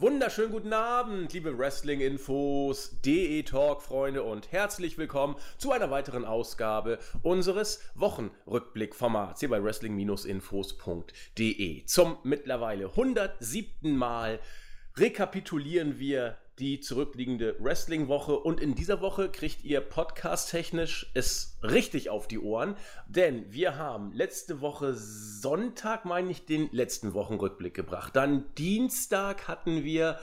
Wunderschönen guten Abend, liebe Wrestling-Infos, DE Talk-Freunde und herzlich willkommen zu einer weiteren Ausgabe unseres Wochenrückblick-Formats hier bei wrestling-infos.de. Zum mittlerweile 107. Mal rekapitulieren wir die zurückliegende Wrestling-Woche und in dieser Woche kriegt ihr podcast-technisch es richtig auf die Ohren, denn wir haben letzte Woche Sonntag, meine ich, den letzten Wochenrückblick gebracht. Dann Dienstag hatten wir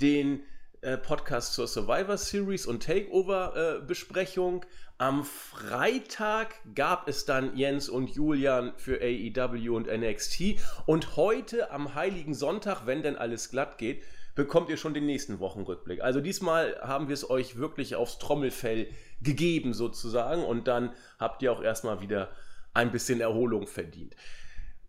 den äh, Podcast zur Survivor Series und Takeover-Besprechung. Äh, Am Freitag gab es dann Jens und Julian für AEW und NXT und heute am Heiligen Sonntag, wenn denn alles glatt geht, bekommt ihr schon den nächsten Wochenrückblick. Also diesmal haben wir es euch wirklich aufs Trommelfell gegeben sozusagen und dann habt ihr auch erstmal wieder ein bisschen Erholung verdient.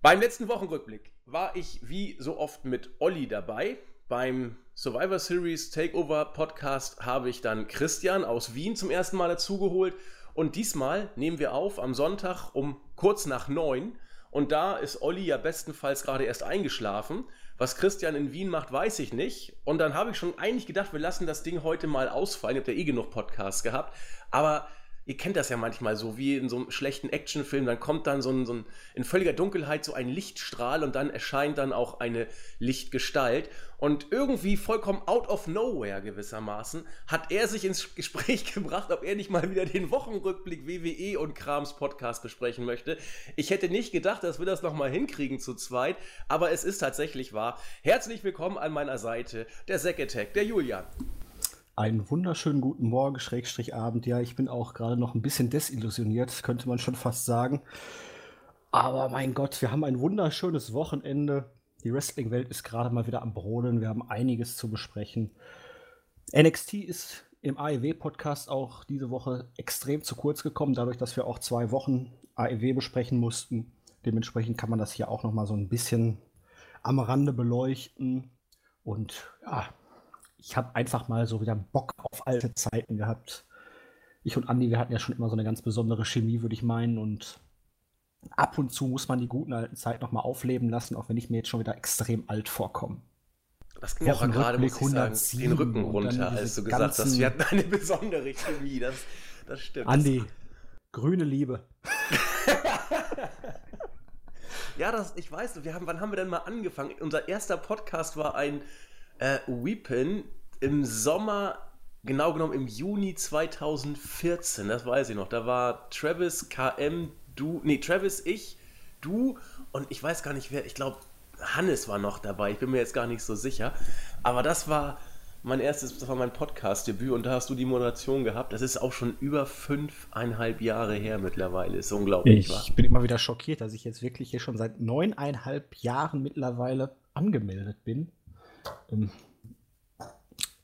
Beim letzten Wochenrückblick war ich wie so oft mit Olli dabei. Beim Survivor Series Takeover Podcast habe ich dann Christian aus Wien zum ersten Mal dazugeholt. Und diesmal nehmen wir auf am Sonntag um kurz nach neun. Und da ist Olli ja bestenfalls gerade erst eingeschlafen. Was Christian in Wien macht, weiß ich nicht. Und dann habe ich schon eigentlich gedacht, wir lassen das Ding heute mal ausfallen. Ihr habt ja eh genug Podcasts gehabt. Aber ihr kennt das ja manchmal so, wie in so einem schlechten Actionfilm, dann kommt dann so ein, so ein, in völliger Dunkelheit so ein Lichtstrahl und dann erscheint dann auch eine Lichtgestalt. Und irgendwie vollkommen out of nowhere gewissermaßen hat er sich ins Gespräch gebracht, ob er nicht mal wieder den Wochenrückblick WWE und Krams Podcast besprechen möchte. Ich hätte nicht gedacht, dass wir das nochmal hinkriegen zu zweit, aber es ist tatsächlich wahr. Herzlich willkommen an meiner Seite, der Zack Attack, der Julian. Einen wunderschönen guten Morgen, Schrägstrich Abend. Ja, ich bin auch gerade noch ein bisschen desillusioniert, könnte man schon fast sagen. Aber mein Gott, wir haben ein wunderschönes Wochenende. Die Wrestling-Welt ist gerade mal wieder am Brodeln. Wir haben einiges zu besprechen. NXT ist im AEW-Podcast auch diese Woche extrem zu kurz gekommen, dadurch, dass wir auch zwei Wochen AEW besprechen mussten. Dementsprechend kann man das hier auch noch mal so ein bisschen am Rande beleuchten. Und ja, ich habe einfach mal so wieder Bock auf alte Zeiten gehabt. Ich und Andi, wir hatten ja schon immer so eine ganz besondere Chemie, würde ich meinen. Und ab und zu muss man die guten alten Zeiten nochmal aufleben lassen, auch wenn ich mir jetzt schon wieder extrem alt vorkomme. Das ging aber gerade, muss ich sagen, den Rücken runter, als du gesagt hast, wir hatten eine besondere Chemie. Das, das stimmt. Andi, grüne Liebe. ja, das, ich weiß, wir haben, wann haben wir denn mal angefangen? Unser erster Podcast war ein äh, Weepin im Sommer, genau genommen im Juni 2014, das weiß ich noch. Da war Travis, KM, du, nee, Travis, ich, du und ich weiß gar nicht wer, ich glaube, Hannes war noch dabei, ich bin mir jetzt gar nicht so sicher. Aber das war mein erstes, das war mein Podcast-Debüt und da hast du die Moderation gehabt. Das ist auch schon über fünfeinhalb Jahre her mittlerweile. Ist unglaublich. Ich wa? bin immer wieder schockiert, dass ich jetzt wirklich hier schon seit neuneinhalb Jahren mittlerweile angemeldet bin. Ähm,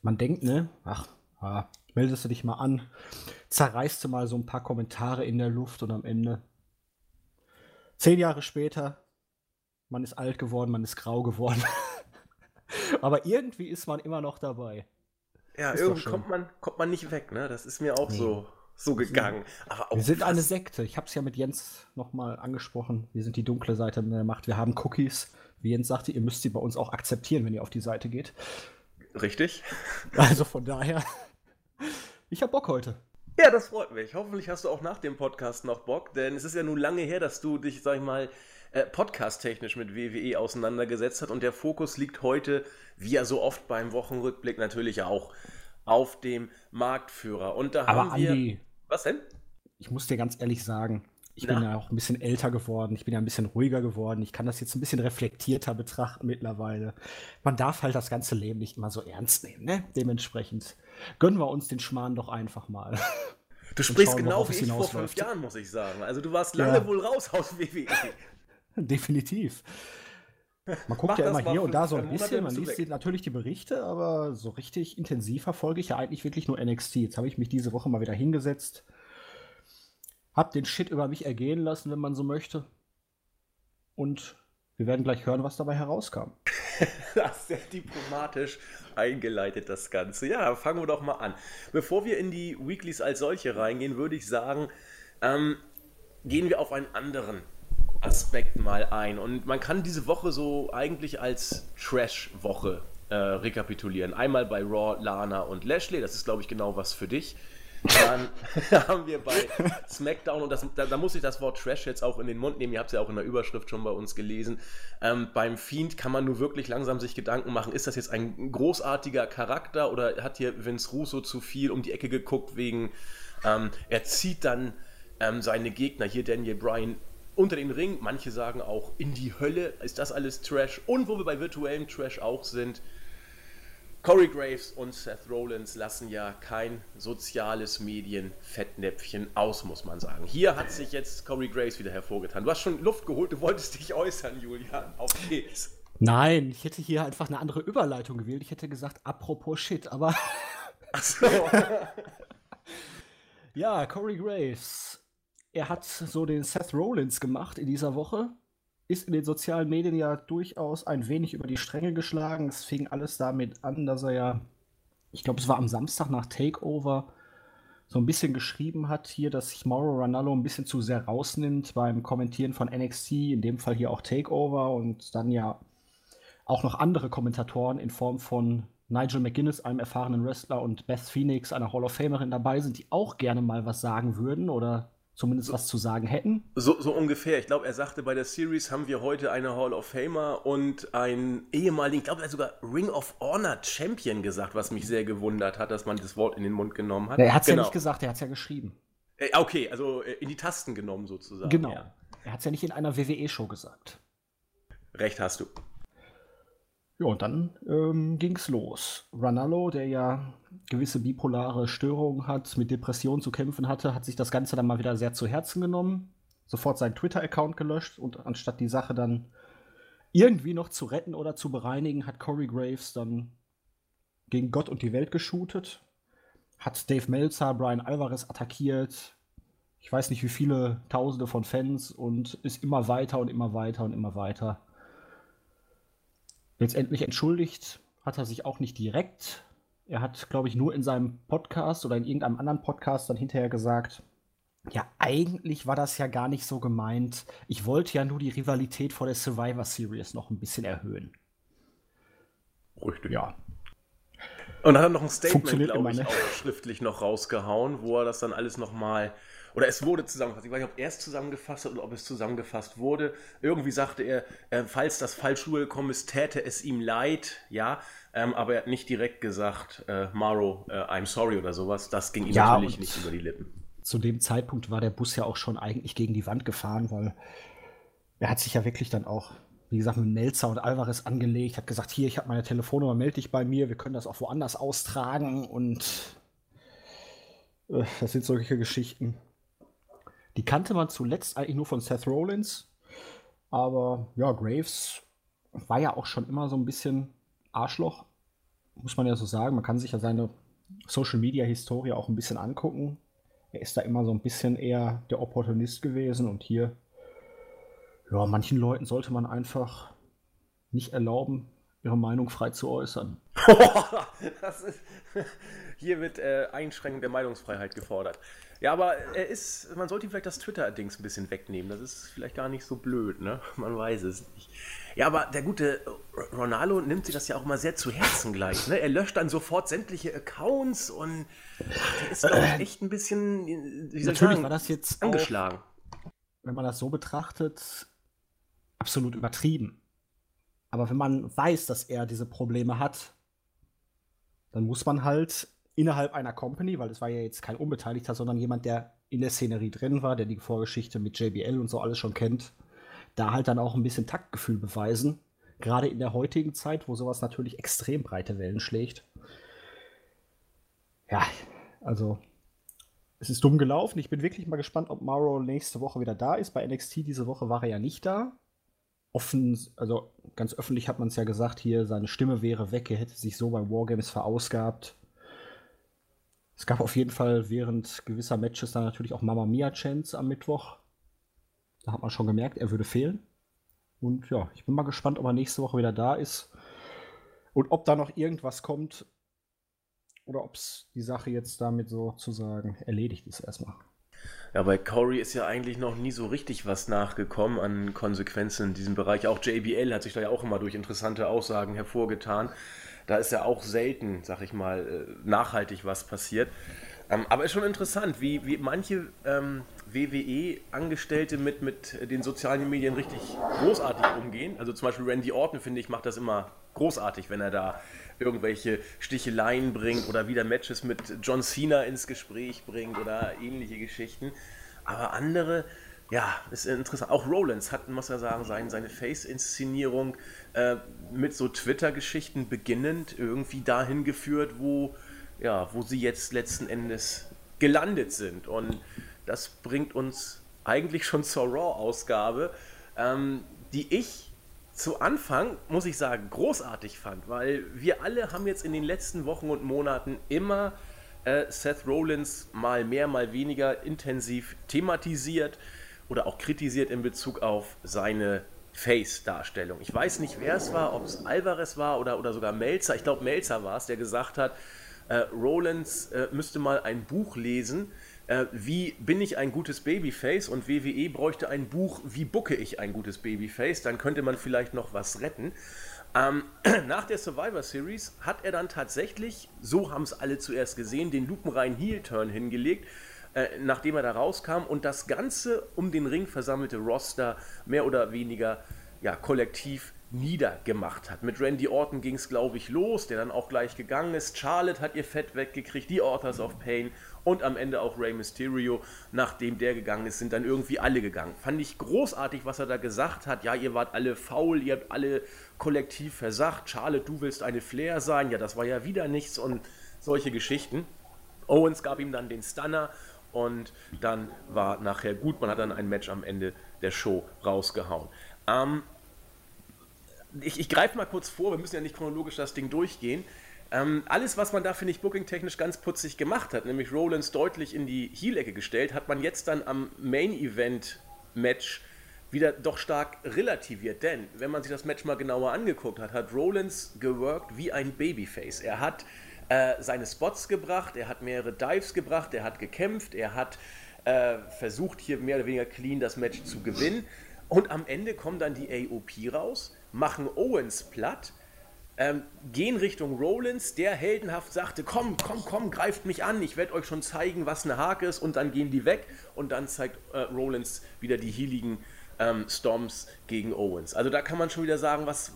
man denkt, ne, ach, ja, meldest du dich mal an, zerreißt du mal so ein paar Kommentare in der Luft und am Ende, zehn Jahre später, man ist alt geworden, man ist grau geworden. Aber irgendwie ist man immer noch dabei. Ja, ist irgendwie kommt man, kommt man nicht weg, ne? Das ist mir auch nee. so, so gegangen. Aber wir sind eine Sekte. Ich habe es ja mit Jens nochmal angesprochen. Wir sind die dunkle Seite der Macht. Wir haben Cookies. Wie Jens sagte, ihr müsst sie bei uns auch akzeptieren, wenn ihr auf die Seite geht. Richtig. Also von daher, ich habe Bock heute. Ja, das freut mich. Hoffentlich hast du auch nach dem Podcast noch Bock, denn es ist ja nun lange her, dass du dich, sag ich mal, äh, podcast-technisch mit WWE auseinandergesetzt hast und der Fokus liegt heute, wie ja so oft beim Wochenrückblick, natürlich auch auf dem Marktführer. Und da Aber haben wir. Andi, was denn? Ich muss dir ganz ehrlich sagen, ich Na. bin ja auch ein bisschen älter geworden, ich bin ja ein bisschen ruhiger geworden, ich kann das jetzt ein bisschen reflektierter betrachten mittlerweile. Man darf halt das ganze Leben nicht immer so ernst nehmen, ne? Dementsprechend gönnen wir uns den Schmarrn doch einfach mal. Du sprichst genau wie ich vor fünf Jahren, muss ich sagen. Also du warst lange ja. wohl raus aus WWE. Definitiv. Man guckt ja immer hier und da so ein bisschen, man liest die, natürlich die Berichte, aber so richtig intensiv verfolge ich ja eigentlich wirklich nur NXT. Jetzt habe ich mich diese Woche mal wieder hingesetzt, hab den Shit über mich ergehen lassen, wenn man so möchte. Und wir werden gleich hören, was dabei herauskam. das ist sehr diplomatisch eingeleitet, das Ganze. Ja, fangen wir doch mal an. Bevor wir in die Weeklies als solche reingehen, würde ich sagen, ähm, gehen wir auf einen anderen Aspekt mal ein. Und man kann diese Woche so eigentlich als Trash-Woche äh, rekapitulieren. Einmal bei Raw, Lana und Lashley, das ist glaube ich genau was für dich. Dann haben wir bei SmackDown, und das, da, da, muss ich das Wort Trash jetzt auch in den Mund nehmen, ihr habt es ja auch in der Überschrift schon bei uns gelesen. Ähm, beim Fiend kann man nur wirklich langsam sich Gedanken machen, ist das jetzt ein großartiger Charakter oder hat hier Vince Russo zu viel um die Ecke geguckt wegen, ähm, er zieht dann ähm, seine Gegner, hier Daniel Bryan, unter den Ring, manche sagen auch in die Hölle, ist das alles Trash und wo wir bei virtuellem Trash auch sind, Corey Graves und Seth Rollins lassen ja kein soziales Medien-Fettnäpfchen aus, muss man sagen. Hier hat sich jetzt Corey Graves wieder hervorgetan. Du hast schon Luft geholt, du wolltest dich äußern, Julian. Auf geht's. Nein, ich hätte hier einfach eine andere Überleitung gewählt. Ich hätte gesagt, apropos Shit, aber. Ach so. ja, Corey Graves. Er hat so den Seth Rollins gemacht in dieser Woche ist in den sozialen Medien ja durchaus ein wenig über die Stränge geschlagen. Es fing alles damit an, dass er ja, ich glaube, es war am Samstag nach Takeover, so ein bisschen geschrieben hat hier, dass sich Mauro Ranallo ein bisschen zu sehr rausnimmt beim Kommentieren von NXT, in dem Fall hier auch Takeover und dann ja auch noch andere Kommentatoren in Form von Nigel McGuinness, einem erfahrenen Wrestler, und Beth Phoenix, einer Hall of Famerin dabei sind, die auch gerne mal was sagen würden oder zumindest was zu sagen hätten. So, so ungefähr. Ich glaube, er sagte, bei der Series haben wir heute eine Hall of Famer und einen ehemaligen, ich glaube, er hat sogar Ring of Honor Champion gesagt, was mich sehr gewundert hat, dass man das Wort in den Mund genommen hat. Er hat es genau. ja nicht gesagt, er hat es ja geschrieben. Äh, okay, also äh, in die Tasten genommen sozusagen. Genau. Ja. Er hat es ja nicht in einer WWE-Show gesagt. Recht hast du. Ja, und dann ähm, es los. Ranallo, der ja gewisse bipolare Störungen hat, mit Depressionen zu kämpfen hatte, hat sich das Ganze dann mal wieder sehr zu Herzen genommen, sofort seinen Twitter-Account gelöscht und anstatt die Sache dann irgendwie noch zu retten oder zu bereinigen, hat Corey Graves dann gegen Gott und die Welt geshootet, hat Dave Meltzer, Brian Alvarez attackiert, ich weiß nicht wie viele Tausende von Fans und ist immer weiter und immer weiter und immer weiter. Letztendlich entschuldigt hat er sich auch nicht direkt. Er hat, glaube ich, nur in seinem Podcast oder in irgendeinem anderen Podcast dann hinterher gesagt, ja, eigentlich war das ja gar nicht so gemeint. Ich wollte ja nur die Rivalität vor der Survivor Series noch ein bisschen erhöhen. Richtig. Ja. Und dann hat er noch ein Statement, glaube ich, auch schriftlich noch rausgehauen, wo er das dann alles nochmal oder es wurde zusammengefasst. Ich weiß nicht, ob er es zusammengefasst hat oder ob es zusammengefasst wurde. Irgendwie sagte er, äh, falls das falsch rübergekommen ist, täte es ihm leid, ja. Ähm, aber er hat nicht direkt gesagt, äh, Maro, äh, I'm sorry oder sowas. Das ging ihm ja, natürlich nicht über die Lippen. Zu dem Zeitpunkt war der Bus ja auch schon eigentlich gegen die Wand gefahren, weil er hat sich ja wirklich dann auch wie gesagt, mit Melzer und Alvarez angelegt, hat gesagt, hier, ich habe meine Telefonnummer, melde dich bei mir, wir können das auch woanders austragen und äh, das sind solche Geschichten. Die kannte man zuletzt eigentlich nur von Seth Rollins. Aber ja, Graves war ja auch schon immer so ein bisschen Arschloch, muss man ja so sagen. Man kann sich ja seine Social Media Historie auch ein bisschen angucken. Er ist da immer so ein bisschen eher der Opportunist gewesen und hier, ja, manchen Leuten sollte man einfach nicht erlauben, ihre Meinung frei zu äußern. ist, hier wird äh, Einschränkung der Meinungsfreiheit gefordert. Ja, aber er ist, man sollte ihm vielleicht das Twitter-Dings ein bisschen wegnehmen. Das ist vielleicht gar nicht so blöd, ne? Man weiß es nicht. Ja, aber der gute Ronaldo nimmt sich das ja auch mal sehr zu Herzen gleich. Ne? Er löscht dann sofort sämtliche Accounts und ach, der ist, glaube ich, echt ein bisschen, wie soll Natürlich sagen, war das jetzt angeschlagen. Auch, wenn man das so betrachtet, absolut übertrieben. Aber wenn man weiß, dass er diese Probleme hat, dann muss man halt innerhalb einer Company, weil es war ja jetzt kein Unbeteiligter, sondern jemand, der in der Szenerie drin war, der die Vorgeschichte mit JBL und so alles schon kennt, da halt dann auch ein bisschen Taktgefühl beweisen. Gerade in der heutigen Zeit, wo sowas natürlich extrem breite Wellen schlägt. Ja, also es ist dumm gelaufen. Ich bin wirklich mal gespannt, ob Mauro nächste Woche wieder da ist. Bei NXT diese Woche war er ja nicht da. Offen, also ganz öffentlich hat man es ja gesagt, hier seine Stimme wäre weg, er hätte sich so beim Wargames verausgabt. Es gab auf jeden Fall während gewisser Matches dann natürlich auch Mama Mia Chance am Mittwoch. Da hat man schon gemerkt, er würde fehlen. Und ja, ich bin mal gespannt, ob er nächste Woche wieder da ist. Und ob da noch irgendwas kommt. Oder ob es die Sache jetzt damit sozusagen erledigt ist erstmal. Ja, bei Corey ist ja eigentlich noch nie so richtig was nachgekommen an Konsequenzen in diesem Bereich. Auch JBL hat sich da ja auch immer durch interessante Aussagen hervorgetan. Da ist ja auch selten, sag ich mal, äh, nachhaltig was passiert. Ähm, aber ist schon interessant, wie, wie manche ähm, WWE-Angestellte mit, mit den sozialen Medien richtig großartig umgehen. Also zum Beispiel Randy Orton, finde ich, macht das immer großartig, wenn er da irgendwelche Sticheleien bringt oder wieder Matches mit John Cena ins Gespräch bringt oder ähnliche Geschichten. Aber andere, ja, ist interessant. Auch Rollins hat, muss er sagen, sein, seine Face-Inszenierung äh, mit so Twitter-Geschichten beginnend irgendwie dahin geführt, wo, ja, wo sie jetzt letzten Endes gelandet sind. Und das bringt uns eigentlich schon zur Raw-Ausgabe, ähm, die ich zu Anfang, muss ich sagen, großartig fand, weil wir alle haben jetzt in den letzten Wochen und Monaten immer äh, Seth Rollins mal mehr, mal weniger intensiv thematisiert oder auch kritisiert in Bezug auf seine Face-Darstellung. Ich weiß nicht, wer es war, ob es Alvarez war oder, oder sogar Melzer. Ich glaube, Melzer war es, der gesagt hat, äh, Rollins äh, müsste mal ein Buch lesen, äh, wie bin ich ein gutes Babyface? Und WWE bräuchte ein Buch, wie bucke ich ein gutes Babyface, dann könnte man vielleicht noch was retten. Ähm, nach der Survivor Series hat er dann tatsächlich, so haben es alle zuerst gesehen, den lupenreinen Heel-Turn hingelegt, äh, nachdem er da rauskam und das Ganze um den Ring versammelte Roster mehr oder weniger ja, kollektiv niedergemacht hat. Mit Randy Orton ging es, glaube ich, los, der dann auch gleich gegangen ist. Charlotte hat ihr Fett weggekriegt, die Authors of Pain und am Ende auch Rey Mysterio. Nachdem der gegangen ist, sind dann irgendwie alle gegangen. Fand ich großartig, was er da gesagt hat. Ja, ihr wart alle faul, ihr habt alle kollektiv versagt. Charlotte, du willst eine Flair sein. Ja, das war ja wieder nichts und solche Geschichten. Owens gab ihm dann den Stunner und dann war nachher gut. Man hat dann ein Match am Ende der Show rausgehauen. Ähm, ich, ich greife mal kurz vor, wir müssen ja nicht chronologisch das Ding durchgehen. Ähm, alles, was man da, finde ich, booking-technisch ganz putzig gemacht hat, nämlich Rollins deutlich in die Heel-Ecke gestellt, hat man jetzt dann am Main-Event-Match wieder doch stark relativiert. Denn, wenn man sich das Match mal genauer angeguckt hat, hat Rollins geworkt wie ein Babyface. Er hat äh, seine Spots gebracht, er hat mehrere Dives gebracht, er hat gekämpft, er hat äh, versucht, hier mehr oder weniger clean das Match zu gewinnen. Und am Ende kommt dann die AOP raus, machen Owens platt ähm, gehen Richtung Rollins, der heldenhaft sagte, komm, komm, komm, greift mich an, ich werde euch schon zeigen, was eine Hake ist und dann gehen die weg und dann zeigt äh, Rollins wieder die healigen ähm, Storms gegen Owens. Also da kann man schon wieder sagen, was,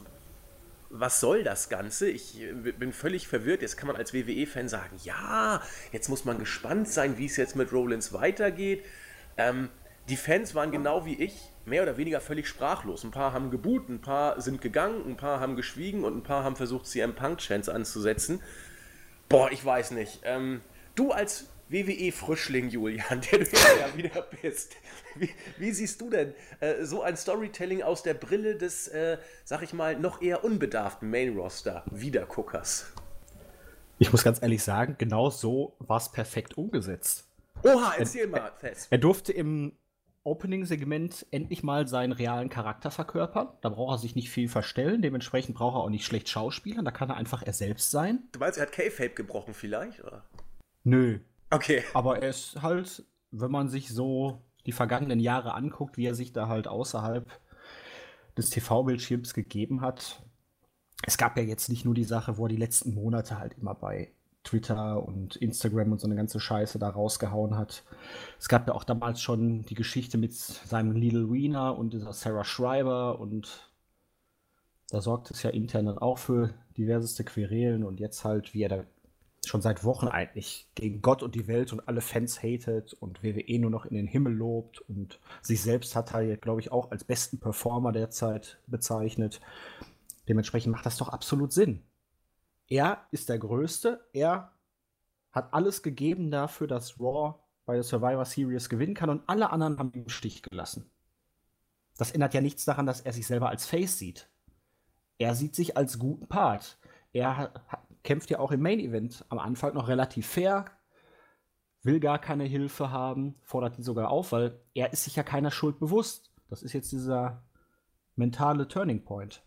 was soll das Ganze? Ich äh, bin völlig verwirrt. Jetzt kann man als WWE-Fan sagen, ja, jetzt muss man gespannt sein, wie es jetzt mit Rollins weitergeht. Ähm, die Fans waren genau wie ich mehr oder weniger völlig sprachlos. Ein paar haben geboot, ein paar sind gegangen, ein paar haben geschwiegen und ein paar haben versucht, CM Punk-Chance anzusetzen. Boah, ich weiß nicht. Ähm, du als WWE-Frischling, Julian, der du ja wieder bist, wie, wie, siehst du denn äh, so ein Storytelling aus der Brille des, äh, sag ich mal, noch eher unbedarften Main-Roster-Wiederguckers? Ich muss ganz ehrlich sagen, genau so war es perfekt umgesetzt. Oha, erzähl er, mal fest. Er durfte im Opening-Segment endlich mal seinen realen Charakter verkörpern. Da braucht er sich nicht viel verstellen. Dementsprechend braucht er auch nicht schlecht schauspielern. Da kann er einfach er selbst sein. Du meinst, er hat K-Fape gebrochen vielleicht? Oder? Nö. Okay. Aber er ist halt, wenn man sich so die vergangenen Jahre anguckt, wie er sich da halt außerhalb des TV-Bildschirms gegeben hat. Es gab ja jetzt nicht nur die Sache, wo er die letzten Monate halt immer bei Twitter und Instagram und so eine ganze Scheiße da rausgehauen hat. Es gab ja auch damals schon die Geschichte mit seinem Little Wiener und dieser Sarah Schreiber und da sorgt es ja intern dann auch für diverseste Querelen und jetzt halt, wie er da schon seit Wochen eigentlich gegen Gott und die Welt und alle Fans hatet und WWE nur noch in den Himmel lobt und sich selbst hat er, glaube ich, auch als besten Performer derzeit bezeichnet. Dementsprechend macht das doch absolut Sinn er ist der Größte. Er hat alles gegeben dafür, dass Raw bei der Survivor Series gewinnen kann und alle anderen haben ihn im Stich gelassen. Das ändert ja nichts daran, dass er sich selber als Face sieht. Er sieht sich als guten Part. Er kämpft ja auch im Main Event am Anfang noch relativ fair, will gar keine Hilfe haben, fordert die sogar auf, weil er ist sich ja keiner Schuld bewusst. Das ist jetzt dieser mentale Turning Point.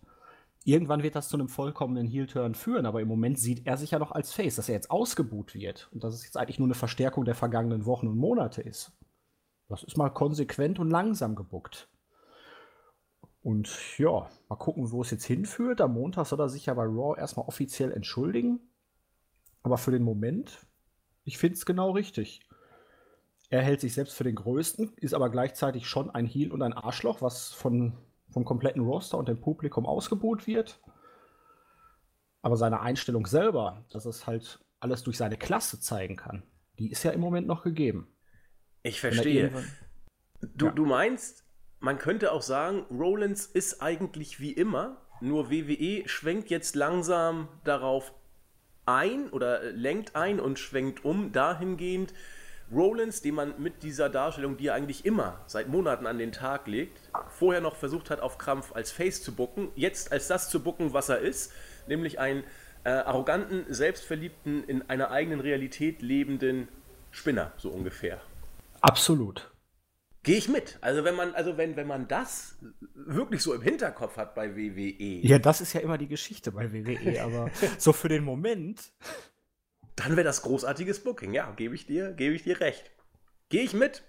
Irgendwann wird das zu einem vollkommenen Heel-Turn führen, aber im Moment sieht er sich ja noch als Face, dass er jetzt ausgebuht wird und dass es jetzt eigentlich nur eine Verstärkung der vergangenen Wochen und Monate ist. Das ist mal konsequent und langsam gebuckt. Und ja, mal gucken, wo es jetzt hinführt. Am Montag soll er sich ja bei Raw erstmal offiziell entschuldigen. Aber für den Moment, ich finde es genau richtig. Er hält sich selbst für den Größten, ist aber gleichzeitig schon ein Heel und ein Arschloch, was von, vom kompletten Roster und dem Publikum ausgebuht wird. Aber seine Einstellung selber, dass es halt alles durch seine Klasse zeigen kann, die ist ja im Moment noch gegeben. Ich verstehe. Du, ja. du meinst, man könnte auch sagen, Rollins ist eigentlich wie immer, nur WWE schwenkt jetzt langsam darauf ein oder lenkt ein und schwenkt um dahingehend, Rollins, den man mit dieser Darstellung, die er eigentlich immer seit Monaten an den Tag legt, vorher noch versucht hat, auf Krampf als Face zu bucken, jetzt als das zu bucken, was er ist, nämlich einen äh, arroganten, selbstverliebten, in einer eigenen Realität lebenden Spinner, so ungefähr. Absolut. Gehe ich mit. Also wenn man, also wenn, wenn man das wirklich so im Hinterkopf hat bei WWE. Ja, das ist ja immer die Geschichte bei WWE, aber so für den Moment. Dann wäre das großartiges Booking, ja, gebe ich dir, gebe ich dir recht. Gehe ich mit.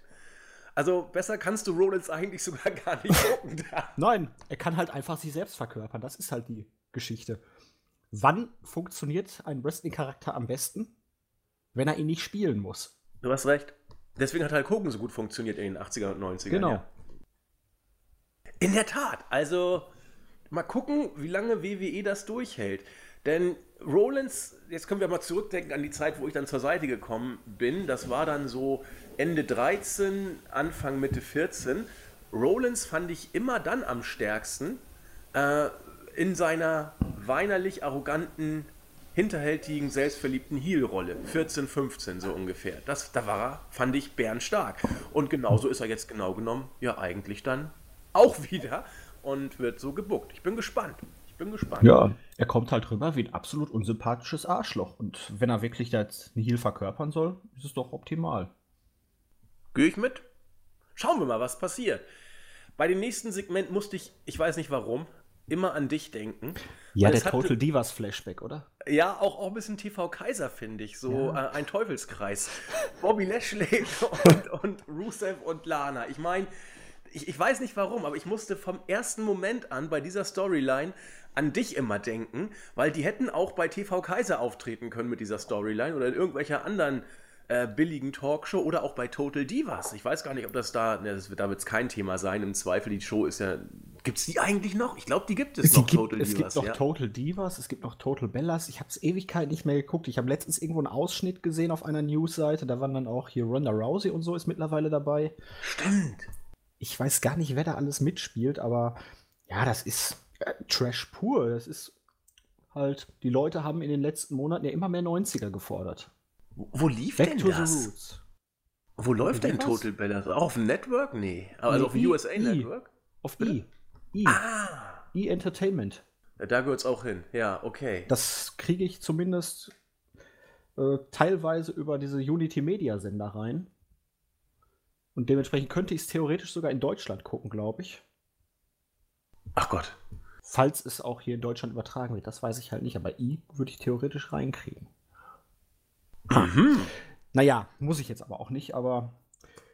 Also besser kannst du Rollins eigentlich sogar gar nicht gucken. Nein, er kann halt einfach sich selbst verkörpern. Das ist halt die Geschichte. Wann funktioniert ein Wrestling-Charakter am besten? Wenn er ihn nicht spielen muss. Du hast recht. Deswegen hat Hulk Hogan so gut funktioniert in den 80er und 90er. Genau. Ja. In der Tat. Also, mal gucken, wie lange WWE das durchhält. Denn Rollins, jetzt können wir mal zurückdenken an die Zeit, wo ich dann zur Seite gekommen bin. Das war dann so Ende 13, Anfang Mitte 14. Rollins fand ich immer dann am stärksten äh, in seiner weinerlich arroganten hinterhältigen, selbstverliebten Heel-Rolle. 14, 15 so ungefähr. Das, da war er, fand ich, bärenstark. Und genauso ist er jetzt genau genommen, ja eigentlich dann auch wieder und wird so gebuckt. Ich bin gespannt. Ich bin gespannt. Ja, er kommt halt rüber wie ein absolut unsympathisches Arschloch. Und wenn er wirklich da jetzt Heel verkörpern soll, ist es doch optimal. Gehe ich mit? Schauen wir mal, was passiert. Bei dem nächsten Segment musste ich, ich weiß nicht warum, immer an dich denken. Ja, der Total Divas Flashback, oder? Ja, auch, auch ein bisschen TV Kaiser, finde ich. So ja. äh, ein Teufelskreis. Bobby Lashley und, und Rusev und Lana. Ich meine, ich, ich weiß nicht warum, aber ich musste vom ersten Moment an bei dieser Storyline an dich immer denken, weil die hätten auch bei TV Kaiser auftreten können mit dieser Storyline oder in irgendwelcher anderen äh, billigen Talkshow oder auch bei Total Divas. Ich weiß gar nicht, ob das da, ne, das wird, da wird es kein Thema sein. Im Zweifel, die Show ist ja. Gibt es die eigentlich noch? Ich glaube, die gibt es, es noch, gibt, Total es Divas. Es gibt noch ja. Total Divas, es gibt noch Total Bellas. Ich habe es Ewigkeit nicht mehr geguckt. Ich habe letztens irgendwo einen Ausschnitt gesehen auf einer Newsseite. Da waren dann auch hier Ronda Rousey und so ist mittlerweile dabei. Stimmt. Ich weiß gar nicht, wer da alles mitspielt, aber ja, das ist äh, Trash pur. Das ist halt, die Leute haben in den letzten Monaten ja immer mehr 90er gefordert. Wo lief Back denn to das? The roots. Wo läuft denn Total Bellas? Auch auf dem Network? Nee. Also nee, auf dem USA e. Network? Auf E. E. Ah. E Entertainment. Ja, da gehört es auch hin. Ja, okay. Das kriege ich zumindest äh, teilweise über diese Unity Media Sender rein. Und dementsprechend könnte ich es theoretisch sogar in Deutschland gucken, glaube ich. Ach Gott. Falls es auch hier in Deutschland übertragen wird, das weiß ich halt nicht, aber I würde ich theoretisch reinkriegen. Mhm. Naja, muss ich jetzt aber auch nicht, aber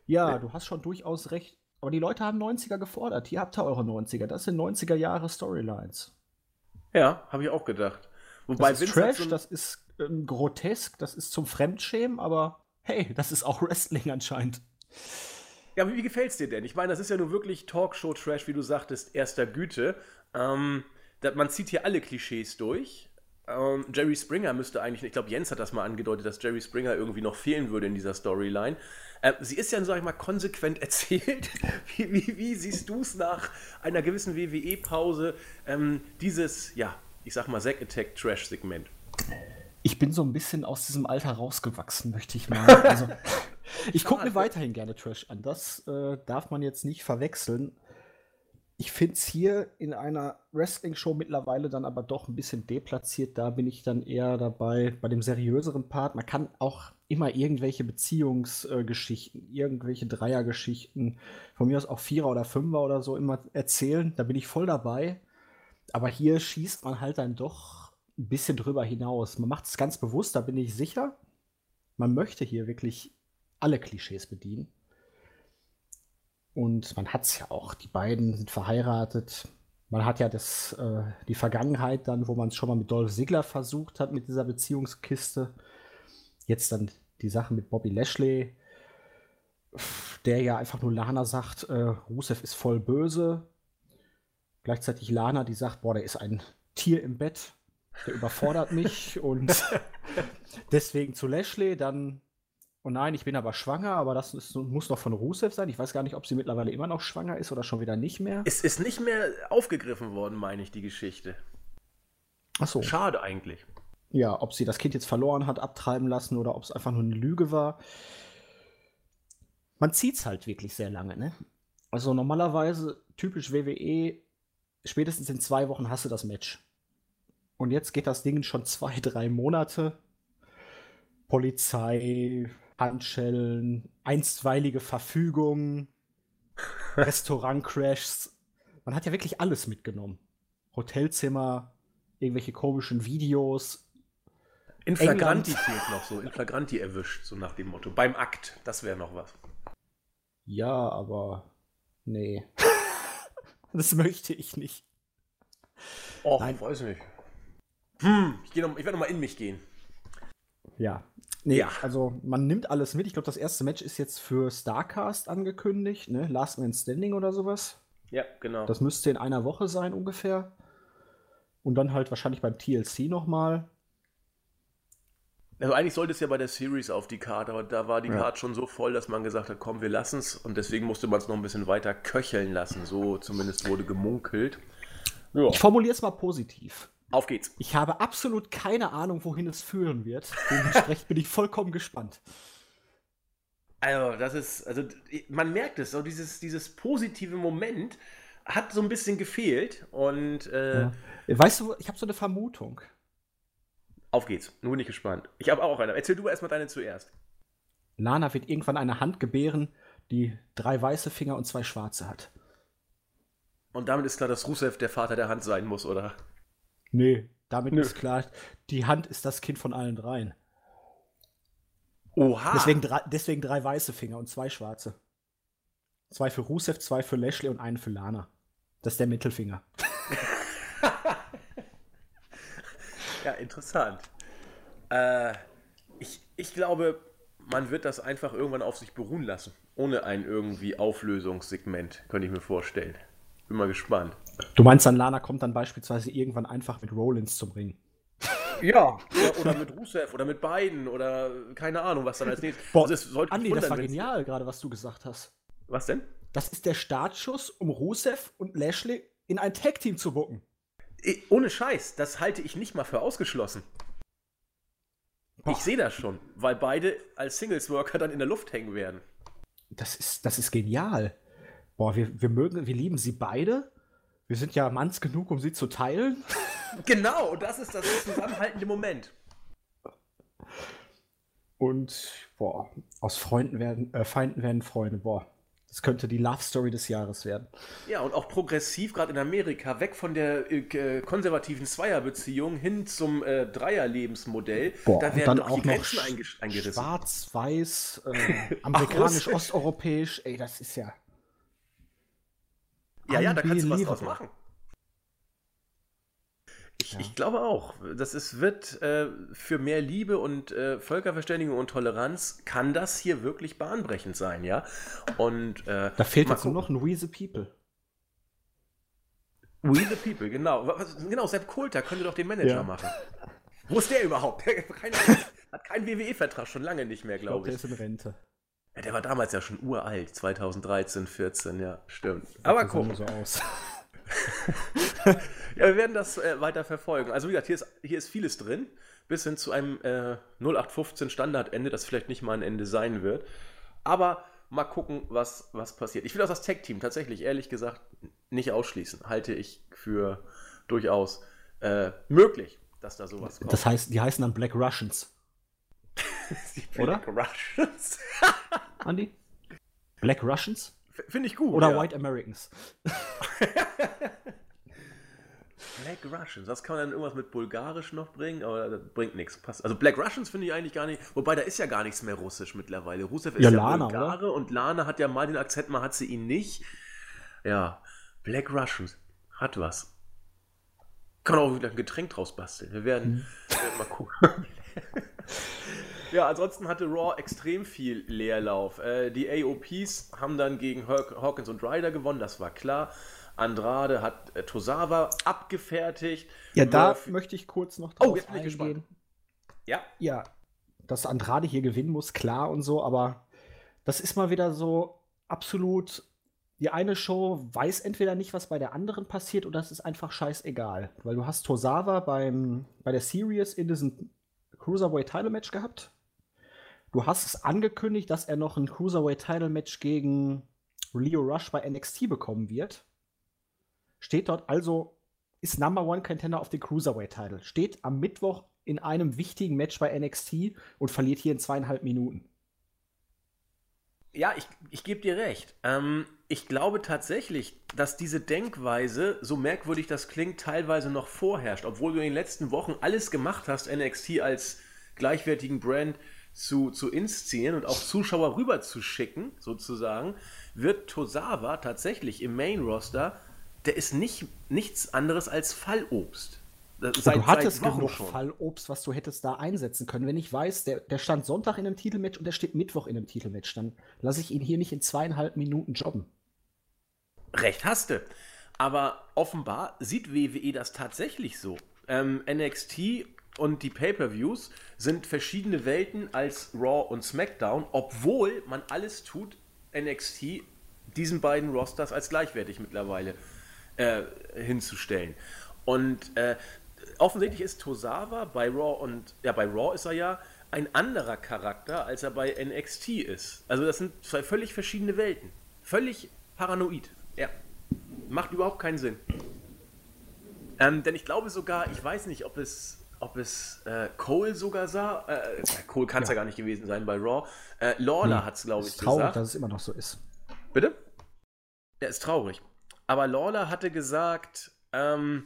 ja, du hast schon durchaus recht. Aber die Leute haben 90er gefordert. Hier habt ihr eure 90er. Das sind 90er Jahre Storylines. Ja, habe ich auch gedacht. Wobei das ist Trash, das ist ähm, grotesk, das ist zum Fremdschämen, aber hey, das ist auch Wrestling anscheinend. Ja, aber wie gefällt's dir denn? Ich meine, das ist ja nur wirklich Talkshow-Trash, wie du sagtest, erster Güte. Ähm, man zieht hier alle Klischees durch. Ähm, Jerry Springer müsste eigentlich, ich glaube, Jens hat das mal angedeutet, dass Jerry Springer irgendwie noch fehlen würde in dieser Storyline. Äh, sie ist ja, sag ich mal, konsequent erzählt. wie, wie, wie, siehst du es nach einer gewissen WWE-Pause, ähm, dieses, ja, ich sag mal, Zack Attack Trash-Segment? Ich bin so ein bisschen aus diesem Alter rausgewachsen, möchte ich mal. Also, ich gucke mir weiterhin gerne Trash an. Das äh, darf man jetzt nicht verwechseln ich finde es hier in einer Wrestling-Show mittlerweile dann aber doch ein bisschen deplatziert. Da bin ich dann eher dabei bei dem seriöseren Part. Man kann auch immer irgendwelche Beziehungsgeschichten, äh, irgendwelche Dreiergeschichten, von mir aus auch Vierer oder Fünfer oder so immer erzählen. Da bin ich voll dabei. Aber hier schießt man halt dann doch ein bisschen drüber hinaus. Man macht es ganz bewusst, da bin ich sicher. Man möchte hier wirklich alle Klischees bedienen. Und man hat es ja auch. Die beiden sind verheiratet. Man hat ja das, äh, die Vergangenheit dann, wo man es schon mal mit Dolph Ziggler versucht hat, mit dieser Beziehungskiste. Jetzt dann die Sache mit Bobby Lashley, der ja einfach nur Lana sagt, äh, Rusev ist voll böse. Gleichzeitig Lana, die sagt, boah, der ist ein Tier im Bett, der überfordert mich und deswegen zu Lashley, dann Oh nein, ich bin aber schwanger, aber das ist, muss doch von Rusev sein. Ich weiß gar nicht, ob sie mittlerweile immer noch schwanger ist oder schon wieder nicht mehr. Es ist nicht mehr aufgegriffen worden, meine ich, die Geschichte. Ach so. Schade eigentlich. Ja, ob sie das Kind jetzt verloren hat, abtreiben lassen oder ob es einfach nur eine Lüge war. Man zieht es halt wirklich sehr lange, ne? Also normalerweise, typisch WWE, spätestens in zwei Wochen hast du das Match. Und jetzt geht das Ding schon zwei, drei Monate. Polizei, Handschellen, einstweilige Verfügung, Restaurantcrashs. Man hat ja wirklich alles mitgenommen. Hotelzimmer, irgendwelche komischen Videos. In Flagranti fehlt noch so, in Flagranti erwischt, so nach dem Motto. Beim Akt, das wäre noch was. Ja, aber nee. das möchte ich nicht. Och, Nein. weiß nicht. Hm, ich, ich werde nochmal in mich gehen. Ja, Nee, ja. also man nimmt alles mit. Ich glaube, das erste Match ist jetzt für Starcast angekündigt, ne? Last Man Standing oder sowas. Ja, genau. Das müsste in einer Woche sein ungefähr. Und dann halt wahrscheinlich beim TLC nochmal. Also eigentlich sollte es ja bei der Series auf die Karte, aber da war die ja. Karte schon so voll, dass man gesagt hat, komm, wir lassen es. Und deswegen musste man es noch ein bisschen weiter köcheln lassen. So zumindest wurde gemunkelt. Ja. Ich formuliere es mal positiv. Auf geht's. Ich habe absolut keine Ahnung, wohin es führen wird. Dementsprechend bin ich vollkommen gespannt. Also, das ist, also man merkt es, so dieses, dieses positive Moment hat so ein bisschen gefehlt und äh, ja. Weißt du, ich habe so eine Vermutung. Auf geht's. Nur bin ich gespannt. Ich habe auch eine. Erzähl du erstmal deine zuerst. Lana wird irgendwann eine Hand gebären, die drei weiße Finger und zwei schwarze hat. Und damit ist klar, dass Rusev der Vater der Hand sein muss, oder? Nee, damit Nö. ist klar, die Hand ist das Kind von allen dreien. Oha. Deswegen drei, deswegen drei weiße Finger und zwei schwarze. Zwei für Rusev, zwei für Lashley und einen für Lana. Das ist der Mittelfinger. ja, interessant. Äh, ich, ich glaube, man wird das einfach irgendwann auf sich beruhen lassen. Ohne ein irgendwie Auflösungssegment, könnte ich mir vorstellen. Bin mal gespannt. Du meinst dann, Lana kommt dann beispielsweise irgendwann einfach mit Rollins zum Ring? Ja, oder mit Rusev oder mit beiden oder keine Ahnung, was dann als nächstes. Boah, also Andi, wundern, das war genial, gerade was du gesagt hast. Was denn? Das ist der Startschuss, um Rusev und Lashley in ein Tag-Team zu bucken. Ohne Scheiß, das halte ich nicht mal für ausgeschlossen. Boah. Ich sehe das schon, weil beide als Singles-Worker dann in der Luft hängen werden. Das ist, das ist genial. Boah, wir, wir mögen, wir lieben sie beide. Wir sind ja manns genug, um sie zu teilen. Genau, das ist das zusammenhaltende Moment. Und, boah, aus Freunden werden, äh, Feinden werden Freunde, boah. Das könnte die Love Story des Jahres werden. Ja, und auch progressiv, gerade in Amerika, weg von der äh, konservativen Zweierbeziehung hin zum äh, Dreierlebensmodell. Boah, da werden dann auch die Grenzen noch eingerissen. Schwarz, weiß, äh, amerikanisch, osteuropäisch. Ey, das ist ja. Ja, ja, da kannst du was draus machen. Ich, ja. ich, glaube auch, das ist, wird äh, für mehr Liebe und äh, Völkerverständigung und Toleranz kann das hier wirklich bahnbrechend sein, ja. Und äh, da fehlt jetzt nur noch ein We the People. We the People, genau. Genau, Sepp Coulter könnte doch den Manager ja. machen. Wo ist der überhaupt? Der hat keinen WWE-Vertrag, schon lange nicht mehr, glaube ich. Glaub, der ist in Rente. Ja, der war damals ja schon uralt, 2013, 14, ja, stimmt. Aber guck. so aus. ja, wir werden das äh, weiter verfolgen. Also wie gesagt, hier ist, hier ist vieles drin, bis hin zu einem äh, 0815 Standardende, das vielleicht nicht mal ein Ende sein wird. Aber mal gucken, was, was passiert. Ich will auch das Tech-Team tatsächlich, ehrlich gesagt, nicht ausschließen. Halte ich für durchaus äh, möglich, dass da sowas kommt. Das heißt, die heißen dann Black Russians. Oder? Black Russians. Andy? Black Russians? Finde ich gut. Oder ja. White Americans. Black Russians, das kann man dann irgendwas mit Bulgarisch noch bringen, aber das bringt nichts. Also Black Russians finde ich eigentlich gar nicht, wobei da ist ja gar nichts mehr russisch mittlerweile. Rusev ist ja, ja Lana, Bulgare oder? und Lana hat ja mal den Akzent, mal hat sie ihn nicht. Ja, Black Russians hat was. Kann man auch wieder ein Getränk draus basteln. Wir werden, mhm. wir werden mal gucken. Ja, ansonsten hatte Raw extrem viel Leerlauf. Äh, die AOPs haben dann gegen Hawkins und Ryder gewonnen, das war klar. Andrade hat äh, Tosawa abgefertigt. Ja, da Murphy möchte ich kurz noch drauf oh, jetzt bin ich eingehen. Gespannt. Ja. Ja, dass Andrade hier gewinnen muss, klar und so, aber das ist mal wieder so absolut. Die eine Show weiß entweder nicht, was bei der anderen passiert, oder es ist einfach scheißegal. Weil du hast Tosawa beim, bei der Series in diesem Cruiserweight Title Match gehabt. Du hast es angekündigt, dass er noch ein Cruiserweight Title Match gegen Leo Rush bei NXT bekommen wird. Steht dort also, ist Number One Contender auf den Cruiserweight Title. Steht am Mittwoch in einem wichtigen Match bei NXT und verliert hier in zweieinhalb Minuten. Ja, ich, ich gebe dir recht. Ähm, ich glaube tatsächlich, dass diese Denkweise, so merkwürdig das klingt, teilweise noch vorherrscht, obwohl du in den letzten Wochen alles gemacht hast, NXT als gleichwertigen Brand zu, zu inszenieren und auch Zuschauer rüber zu schicken, sozusagen, wird Tosawa tatsächlich im Main Roster der ist nicht, nichts anderes als Fallobst. Seit, du hattest genug schon. Fallobst, was du hättest da einsetzen können. Wenn ich weiß, der, der stand Sonntag in einem Titelmatch und der steht Mittwoch in einem Titelmatch, dann lasse ich ihn hier nicht in zweieinhalb Minuten jobben. Recht hast du. Aber offenbar sieht WWE das tatsächlich so. Ähm, NXT und die Pay-per-Views sind verschiedene Welten als Raw und SmackDown, obwohl man alles tut, NXT diesen beiden Rosters als gleichwertig mittlerweile äh, hinzustellen. Und äh, offensichtlich ist Tosawa bei Raw und ja, bei Raw ist er ja ein anderer Charakter, als er bei NXT ist. Also das sind zwei völlig verschiedene Welten. Völlig paranoid. Ja. Macht überhaupt keinen Sinn. Ähm, denn ich glaube sogar, ich weiß nicht, ob es ob es äh, Cole sogar sah. Äh, Cole kann es ja. ja. gar nicht gewesen sein bei Raw. Äh, Lawler hm. hat es, glaube ich, traurig, gesagt. dass es immer noch so ist. Bitte? Ja, ist traurig. Aber Lawler hatte gesagt, ähm,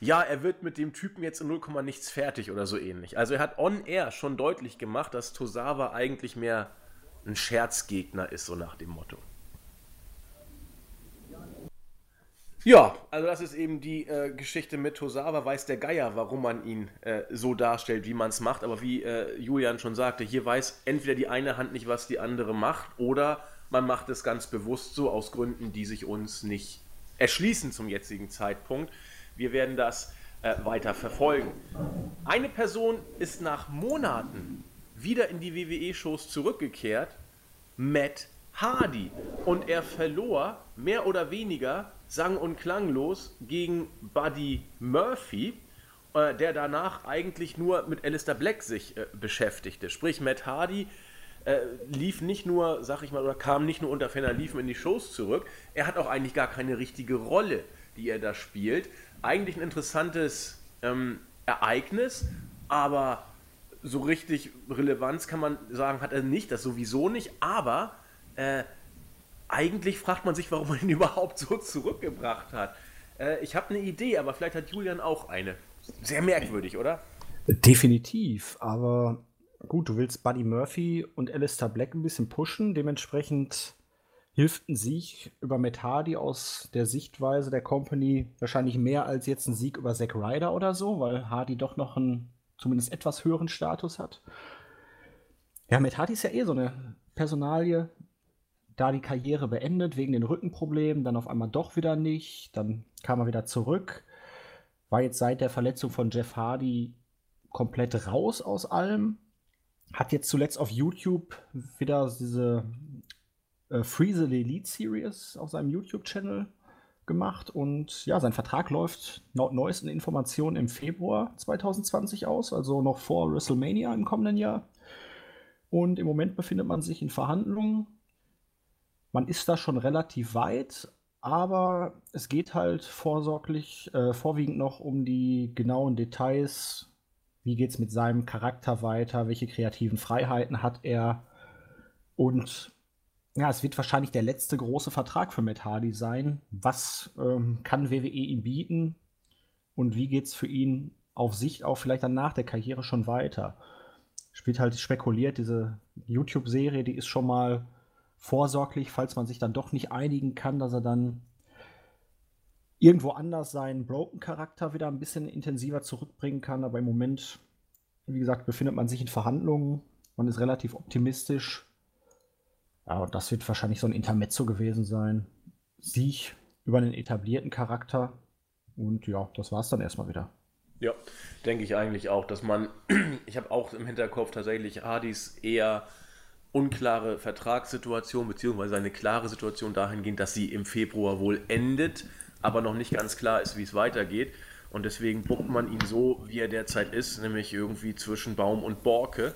ja, er wird mit dem Typen jetzt in 0, nichts fertig oder so ähnlich. Also er hat on air schon deutlich gemacht, dass Tosawa eigentlich mehr ein Scherzgegner ist, so nach dem Motto. Ja, also das ist eben die äh, Geschichte mit Tosawa. Weiß der Geier, warum man ihn äh, so darstellt, wie man es macht. Aber wie äh, Julian schon sagte, hier weiß entweder die eine Hand nicht, was die andere macht, oder man macht es ganz bewusst so aus Gründen, die sich uns nicht erschließen zum jetzigen Zeitpunkt. Wir werden das äh, weiter verfolgen. Eine Person ist nach Monaten wieder in die WWE-Shows zurückgekehrt, Matt Hardy. Und er verlor mehr oder weniger sang- und klanglos gegen Buddy Murphy, äh, der danach eigentlich nur mit Alistair Black sich äh, beschäftigte. Sprich, Matt Hardy äh, lief nicht nur, sag ich mal, oder kam nicht nur unter Fenner Liefen in die Shows zurück, er hat auch eigentlich gar keine richtige Rolle, die er da spielt. Eigentlich ein interessantes ähm, Ereignis, aber so richtig Relevanz kann man sagen, hat er nicht, das sowieso nicht, aber äh, eigentlich fragt man sich, warum man ihn überhaupt so zurückgebracht hat. Äh, ich habe eine Idee, aber vielleicht hat Julian auch eine. Sehr merkwürdig, oder? Definitiv, aber gut, du willst Buddy Murphy und Alistair Black ein bisschen pushen. Dementsprechend hilft ein Sieg über Matt Hardy aus der Sichtweise der Company wahrscheinlich mehr als jetzt ein Sieg über Zack Ryder oder so, weil Hardy doch noch einen zumindest etwas höheren Status hat. Ja, Matt Hardy ist ja eh so eine Personalie, da die Karriere beendet wegen den Rückenproblemen, dann auf einmal doch wieder nicht, dann kam er wieder zurück, war jetzt seit der Verletzung von Jeff Hardy komplett raus aus allem, hat jetzt zuletzt auf YouTube wieder diese äh, Freeze the Elite Series auf seinem YouTube-Channel gemacht und ja, sein Vertrag läuft laut neuesten Informationen im Februar 2020 aus, also noch vor WrestleMania im kommenden Jahr. Und im Moment befindet man sich in Verhandlungen. Man ist da schon relativ weit, aber es geht halt vorsorglich, äh, vorwiegend noch um die genauen Details wie geht es mit seinem Charakter weiter? Welche kreativen Freiheiten hat er? Und ja, es wird wahrscheinlich der letzte große Vertrag für Matt Hardy sein. Was ähm, kann WWE ihm bieten? und wie geht es für ihn auf Sicht auch vielleicht dann nach der Karriere schon weiter. Spielt halt spekuliert, diese YouTube-Serie, die ist schon mal vorsorglich, falls man sich dann doch nicht einigen kann, dass er dann irgendwo anders seinen Broken-Charakter wieder ein bisschen intensiver zurückbringen kann. Aber im Moment, wie gesagt, befindet man sich in Verhandlungen. Man ist relativ optimistisch. Und das wird wahrscheinlich so ein Intermezzo gewesen sein. Sieg über einen etablierten Charakter. Und ja, das war es dann erstmal wieder. Ja, denke ich eigentlich auch, dass man, ich habe auch im Hinterkopf tatsächlich Hardys eher unklare Vertragssituation, beziehungsweise eine klare Situation dahingehend, dass sie im Februar wohl endet, aber noch nicht ganz klar ist, wie es weitergeht. Und deswegen buckt man ihn so, wie er derzeit ist, nämlich irgendwie zwischen Baum und Borke.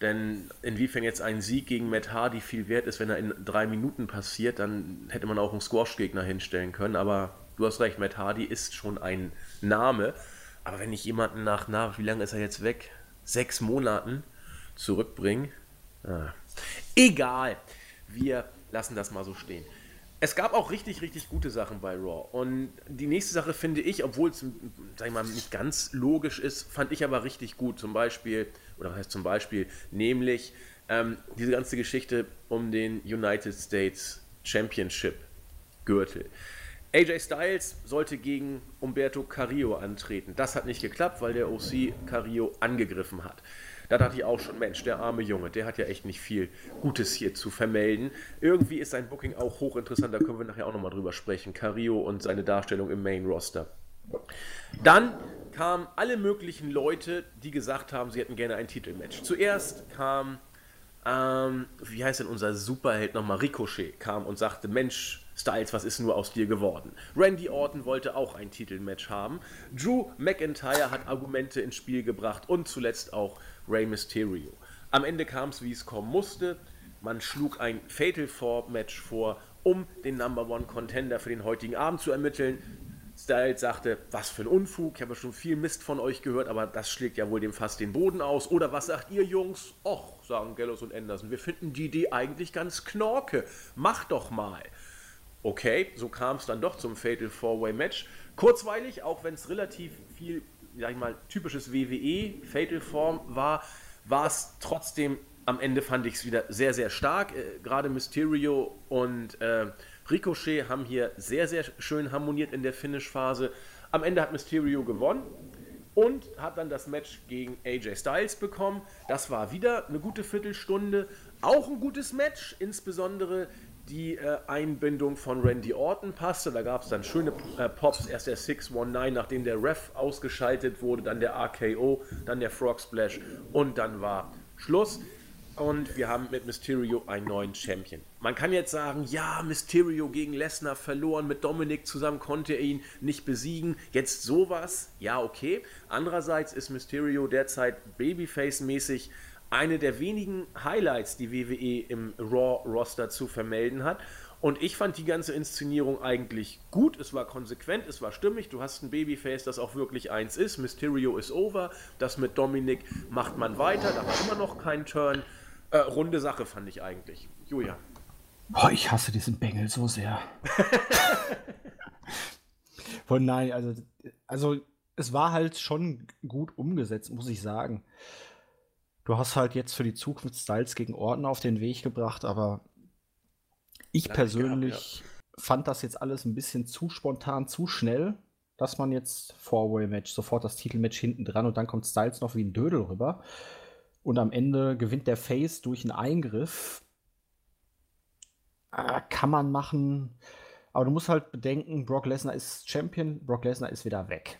Denn inwiefern jetzt ein Sieg gegen Matt Hardy viel wert ist, wenn er in drei Minuten passiert, dann hätte man auch einen Squash-Gegner hinstellen können. Aber du hast recht, Matt Hardy ist schon ein Name. Aber wenn ich jemanden nach, nach wie lange ist er jetzt weg? Sechs Monaten zurückbringe. Ah. Egal. Wir lassen das mal so stehen. Es gab auch richtig, richtig gute Sachen bei Raw. Und die nächste Sache finde ich, obwohl es, sag ich mal, nicht ganz logisch ist, fand ich aber richtig gut. Zum Beispiel, oder was heißt zum Beispiel, nämlich ähm, diese ganze Geschichte um den United States Championship Gürtel. AJ Styles sollte gegen Umberto Carrillo antreten. Das hat nicht geklappt, weil der OC Carrillo angegriffen hat. Da dachte ich auch schon, Mensch, der arme Junge, der hat ja echt nicht viel Gutes hier zu vermelden. Irgendwie ist sein Booking auch hochinteressant, da können wir nachher auch nochmal drüber sprechen. Carrillo und seine Darstellung im Main Roster. Dann kamen alle möglichen Leute, die gesagt haben, sie hätten gerne ein Titelmatch. Zuerst kam, ähm, wie heißt denn unser Superheld nochmal, Ricochet, kam und sagte, Mensch, Styles, was ist nur aus dir geworden? Randy Orton wollte auch ein Titelmatch haben. Drew McIntyre hat Argumente ins Spiel gebracht und zuletzt auch Rey Mysterio. Am Ende kam es, wie es kommen musste. Man schlug ein Fatal Four Match vor, um den Number One Contender für den heutigen Abend zu ermitteln. Styles sagte, was für ein Unfug, ich habe schon viel Mist von euch gehört, aber das schlägt ja wohl dem Fass den Boden aus. Oder was sagt ihr Jungs? Och, sagen Gallows und Anderson, wir finden die Idee eigentlich ganz knorke. Mach doch mal. Okay, so kam es dann doch zum Fatal Four-Way Match. Kurzweilig, auch wenn es relativ viel, sag ich mal, typisches WWE Fatal Form war, war es trotzdem am Ende fand ich es wieder sehr, sehr stark. Äh, Gerade Mysterio und äh, Ricochet haben hier sehr, sehr schön harmoniert in der Finish-Phase. Am Ende hat Mysterio gewonnen und hat dann das Match gegen AJ Styles bekommen. Das war wieder eine gute Viertelstunde. Auch ein gutes Match, insbesondere die äh, Einbindung von Randy Orton passte. Da gab es dann schöne äh, Pops. Erst der 619, nachdem der Ref ausgeschaltet wurde, dann der RKO, dann der Frog Splash und dann war Schluss. Und wir haben mit Mysterio einen neuen Champion. Man kann jetzt sagen, ja, Mysterio gegen Lesnar verloren, mit Dominik zusammen konnte er ihn nicht besiegen. Jetzt sowas, ja, okay. Andererseits ist Mysterio derzeit Babyface-mäßig eine der wenigen Highlights, die WWE im Raw-Roster zu vermelden hat. Und ich fand die ganze Inszenierung eigentlich gut. Es war konsequent, es war stimmig. Du hast ein Babyface, das auch wirklich eins ist. Mysterio ist over. Das mit Dominik macht man weiter. Da war immer noch kein Turn. Äh, runde Sache fand ich eigentlich. Julia. Boah, ich hasse diesen Bengel so sehr. Von nein, also, also es war halt schon gut umgesetzt, muss ich sagen. Du hast halt jetzt für die Zukunft Styles gegen Orton auf den Weg gebracht, aber ich Lange persönlich gehabt, ja. fand das jetzt alles ein bisschen zu spontan, zu schnell, dass man jetzt Four-Way-Match, sofort das Titelmatch hinten dran und dann kommt Styles noch wie ein Dödel rüber. Und am Ende gewinnt der Face durch einen Eingriff. Äh, kann man machen. Aber du musst halt bedenken, Brock Lesnar ist Champion, Brock Lesnar ist wieder weg.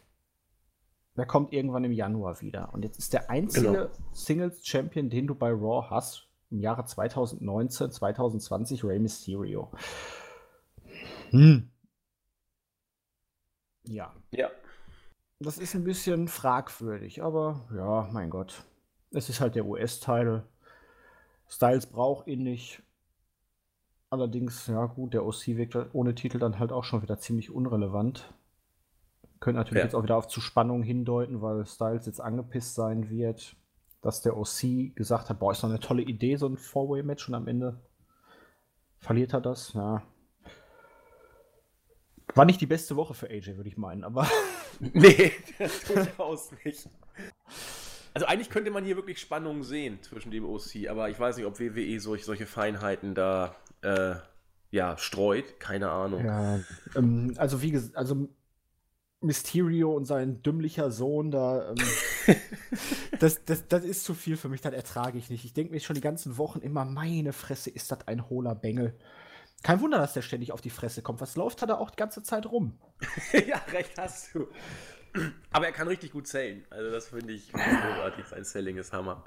Der kommt irgendwann im Januar wieder. Und jetzt ist der einzige genau. Singles-Champion, den du bei Raw hast, im Jahre 2019, 2020, Rey Mysterio. Hm. Ja. Ja. Das ist ein bisschen fragwürdig, aber ja, mein Gott. Es ist halt der US-Teil. Styles braucht ihn nicht. Allerdings, ja gut, der OC wirkt ohne Titel dann halt auch schon wieder ziemlich unrelevant. Könnte natürlich ja. jetzt auch wieder auf zu Spannung hindeuten, weil Styles jetzt angepisst sein wird, dass der OC gesagt hat, boah, ist doch eine tolle Idee, so ein Four-Way-Match und am Ende verliert er das. Ja. War nicht die beste Woche für AJ, würde ich meinen, aber. nee, durchaus nicht. Also eigentlich könnte man hier wirklich Spannungen sehen zwischen dem OC, aber ich weiß nicht, ob WWE solch, solche Feinheiten da äh, ja, streut. Keine Ahnung. Ja, ähm, also wie gesagt, also Mysterio und sein dümmlicher Sohn da, ähm, das, das, das ist zu viel für mich, das ertrage ich nicht. Ich denke mir schon die ganzen Wochen immer, meine Fresse, ist das ein hohler Bengel. Kein Wunder, dass der ständig auf die Fresse kommt. Was läuft, hat er auch die ganze Zeit rum. ja, recht hast du. Aber er kann richtig gut zählen. Also das finde ich großartig. Sein Selling ist Hammer.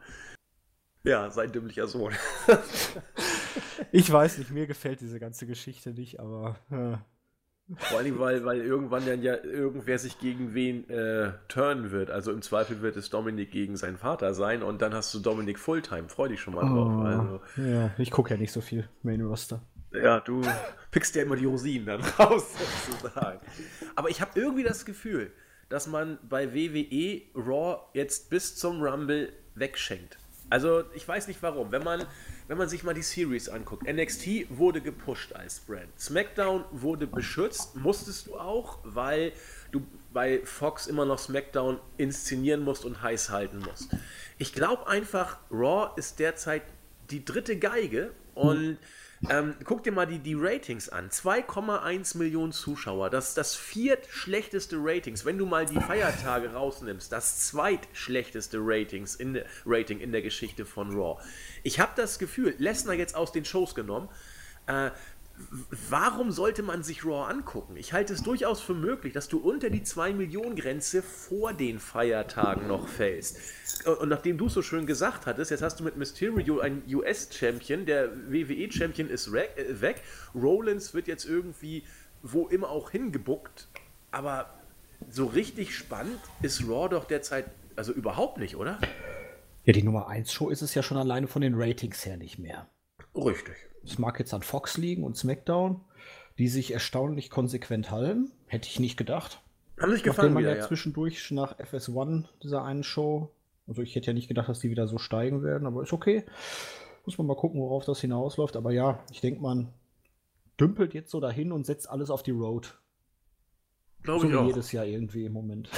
Ja, sein dümmlicher Sohn. ich weiß nicht, mir gefällt diese ganze Geschichte nicht, aber. Ja. Vor allem, weil, weil irgendwann dann ja irgendwer sich gegen wen äh, turnen wird. Also im Zweifel wird es Dominik gegen seinen Vater sein und dann hast du Dominik Fulltime. Freu dich schon mal drauf. Oh, also, ja, ich gucke ja nicht so viel Main Roster. Ja, du pickst ja immer die Rosinen dann raus, sozusagen. Aber ich habe irgendwie das Gefühl, dass man bei WWE Raw jetzt bis zum Rumble wegschenkt. Also ich weiß nicht warum. Wenn man, wenn man sich mal die Series anguckt, NXT wurde gepusht als Brand. SmackDown wurde beschützt, musstest du auch, weil du bei Fox immer noch SmackDown inszenieren musst und heiß halten musst. Ich glaube einfach, Raw ist derzeit die dritte Geige und hm ähm, guck dir mal die, die Ratings an. 2,1 Millionen Zuschauer. Das ist das viertschlechteste Ratings. Wenn du mal die Feiertage rausnimmst, das zweitschlechteste Ratings in, Rating in der Geschichte von Raw. Ich habe das Gefühl, Lesnar jetzt aus den Shows genommen, äh, warum sollte man sich Raw angucken? Ich halte es durchaus für möglich, dass du unter die 2-Millionen-Grenze vor den Feiertagen noch fällst. Und nachdem du es so schön gesagt hattest, jetzt hast du mit Mysterio einen US-Champion, der WWE-Champion ist äh, weg, Rollins wird jetzt irgendwie wo immer auch hingebuckt, aber so richtig spannend ist Raw doch derzeit also überhaupt nicht, oder? Ja, die Nummer 1 Show ist es ja schon alleine von den Ratings her nicht mehr. Richtig. Es mag jetzt an Fox liegen und SmackDown, die sich erstaunlich konsequent halten. Hätte ich nicht gedacht. Haben sich gefallen. man wieder, ja zwischendurch nach FS1 dieser einen Show. Also ich hätte ja nicht gedacht, dass die wieder so steigen werden, aber ist okay. Muss man mal gucken, worauf das hinausläuft. Aber ja, ich denke, man dümpelt jetzt so dahin und setzt alles auf die Road. Glaube so ich auch. jedes Jahr irgendwie im Moment.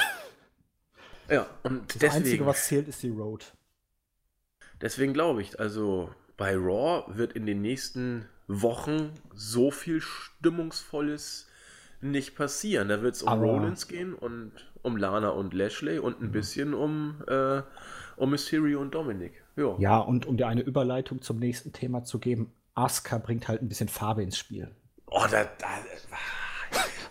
Ja, und das deswegen, Einzige, was zählt, ist die Road. Deswegen glaube ich, also bei Raw wird in den nächsten Wochen so viel Stimmungsvolles nicht passieren. Da wird es um Aber Rollins gehen und um Lana und Lashley und ein mhm. bisschen um, äh, um Mysterio und Dominic. Jo. Ja, und um dir eine Überleitung zum nächsten Thema zu geben, Asuka bringt halt ein bisschen Farbe ins Spiel. Oh, da, da,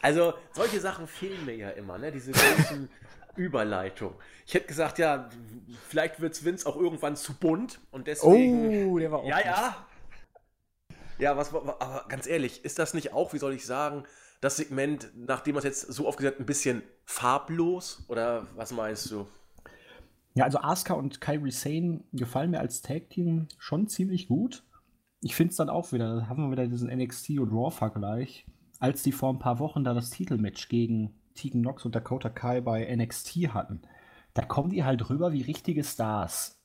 also solche Sachen fehlen mir ja immer, ne? Diese großen Überleitung. Ich hätte gesagt, ja, vielleicht wird es Vince auch irgendwann zu bunt und deswegen. Oh, der war auch. Ja, ja. Ja, was, aber ganz ehrlich, ist das nicht auch, wie soll ich sagen, das Segment, nachdem man es jetzt so aufgesetzt ein bisschen farblos? Oder was meinst du? Ja, also Asuka und Kyrie Sane gefallen mir als Tag-Team schon ziemlich gut. Ich finde es dann auch wieder, da haben wir wieder diesen NXT und Raw-Vergleich, als die vor ein paar Wochen da das Titelmatch gegen Tegan Nox und Dakota Kai bei NXT hatten, da kommen die halt rüber wie richtige Stars.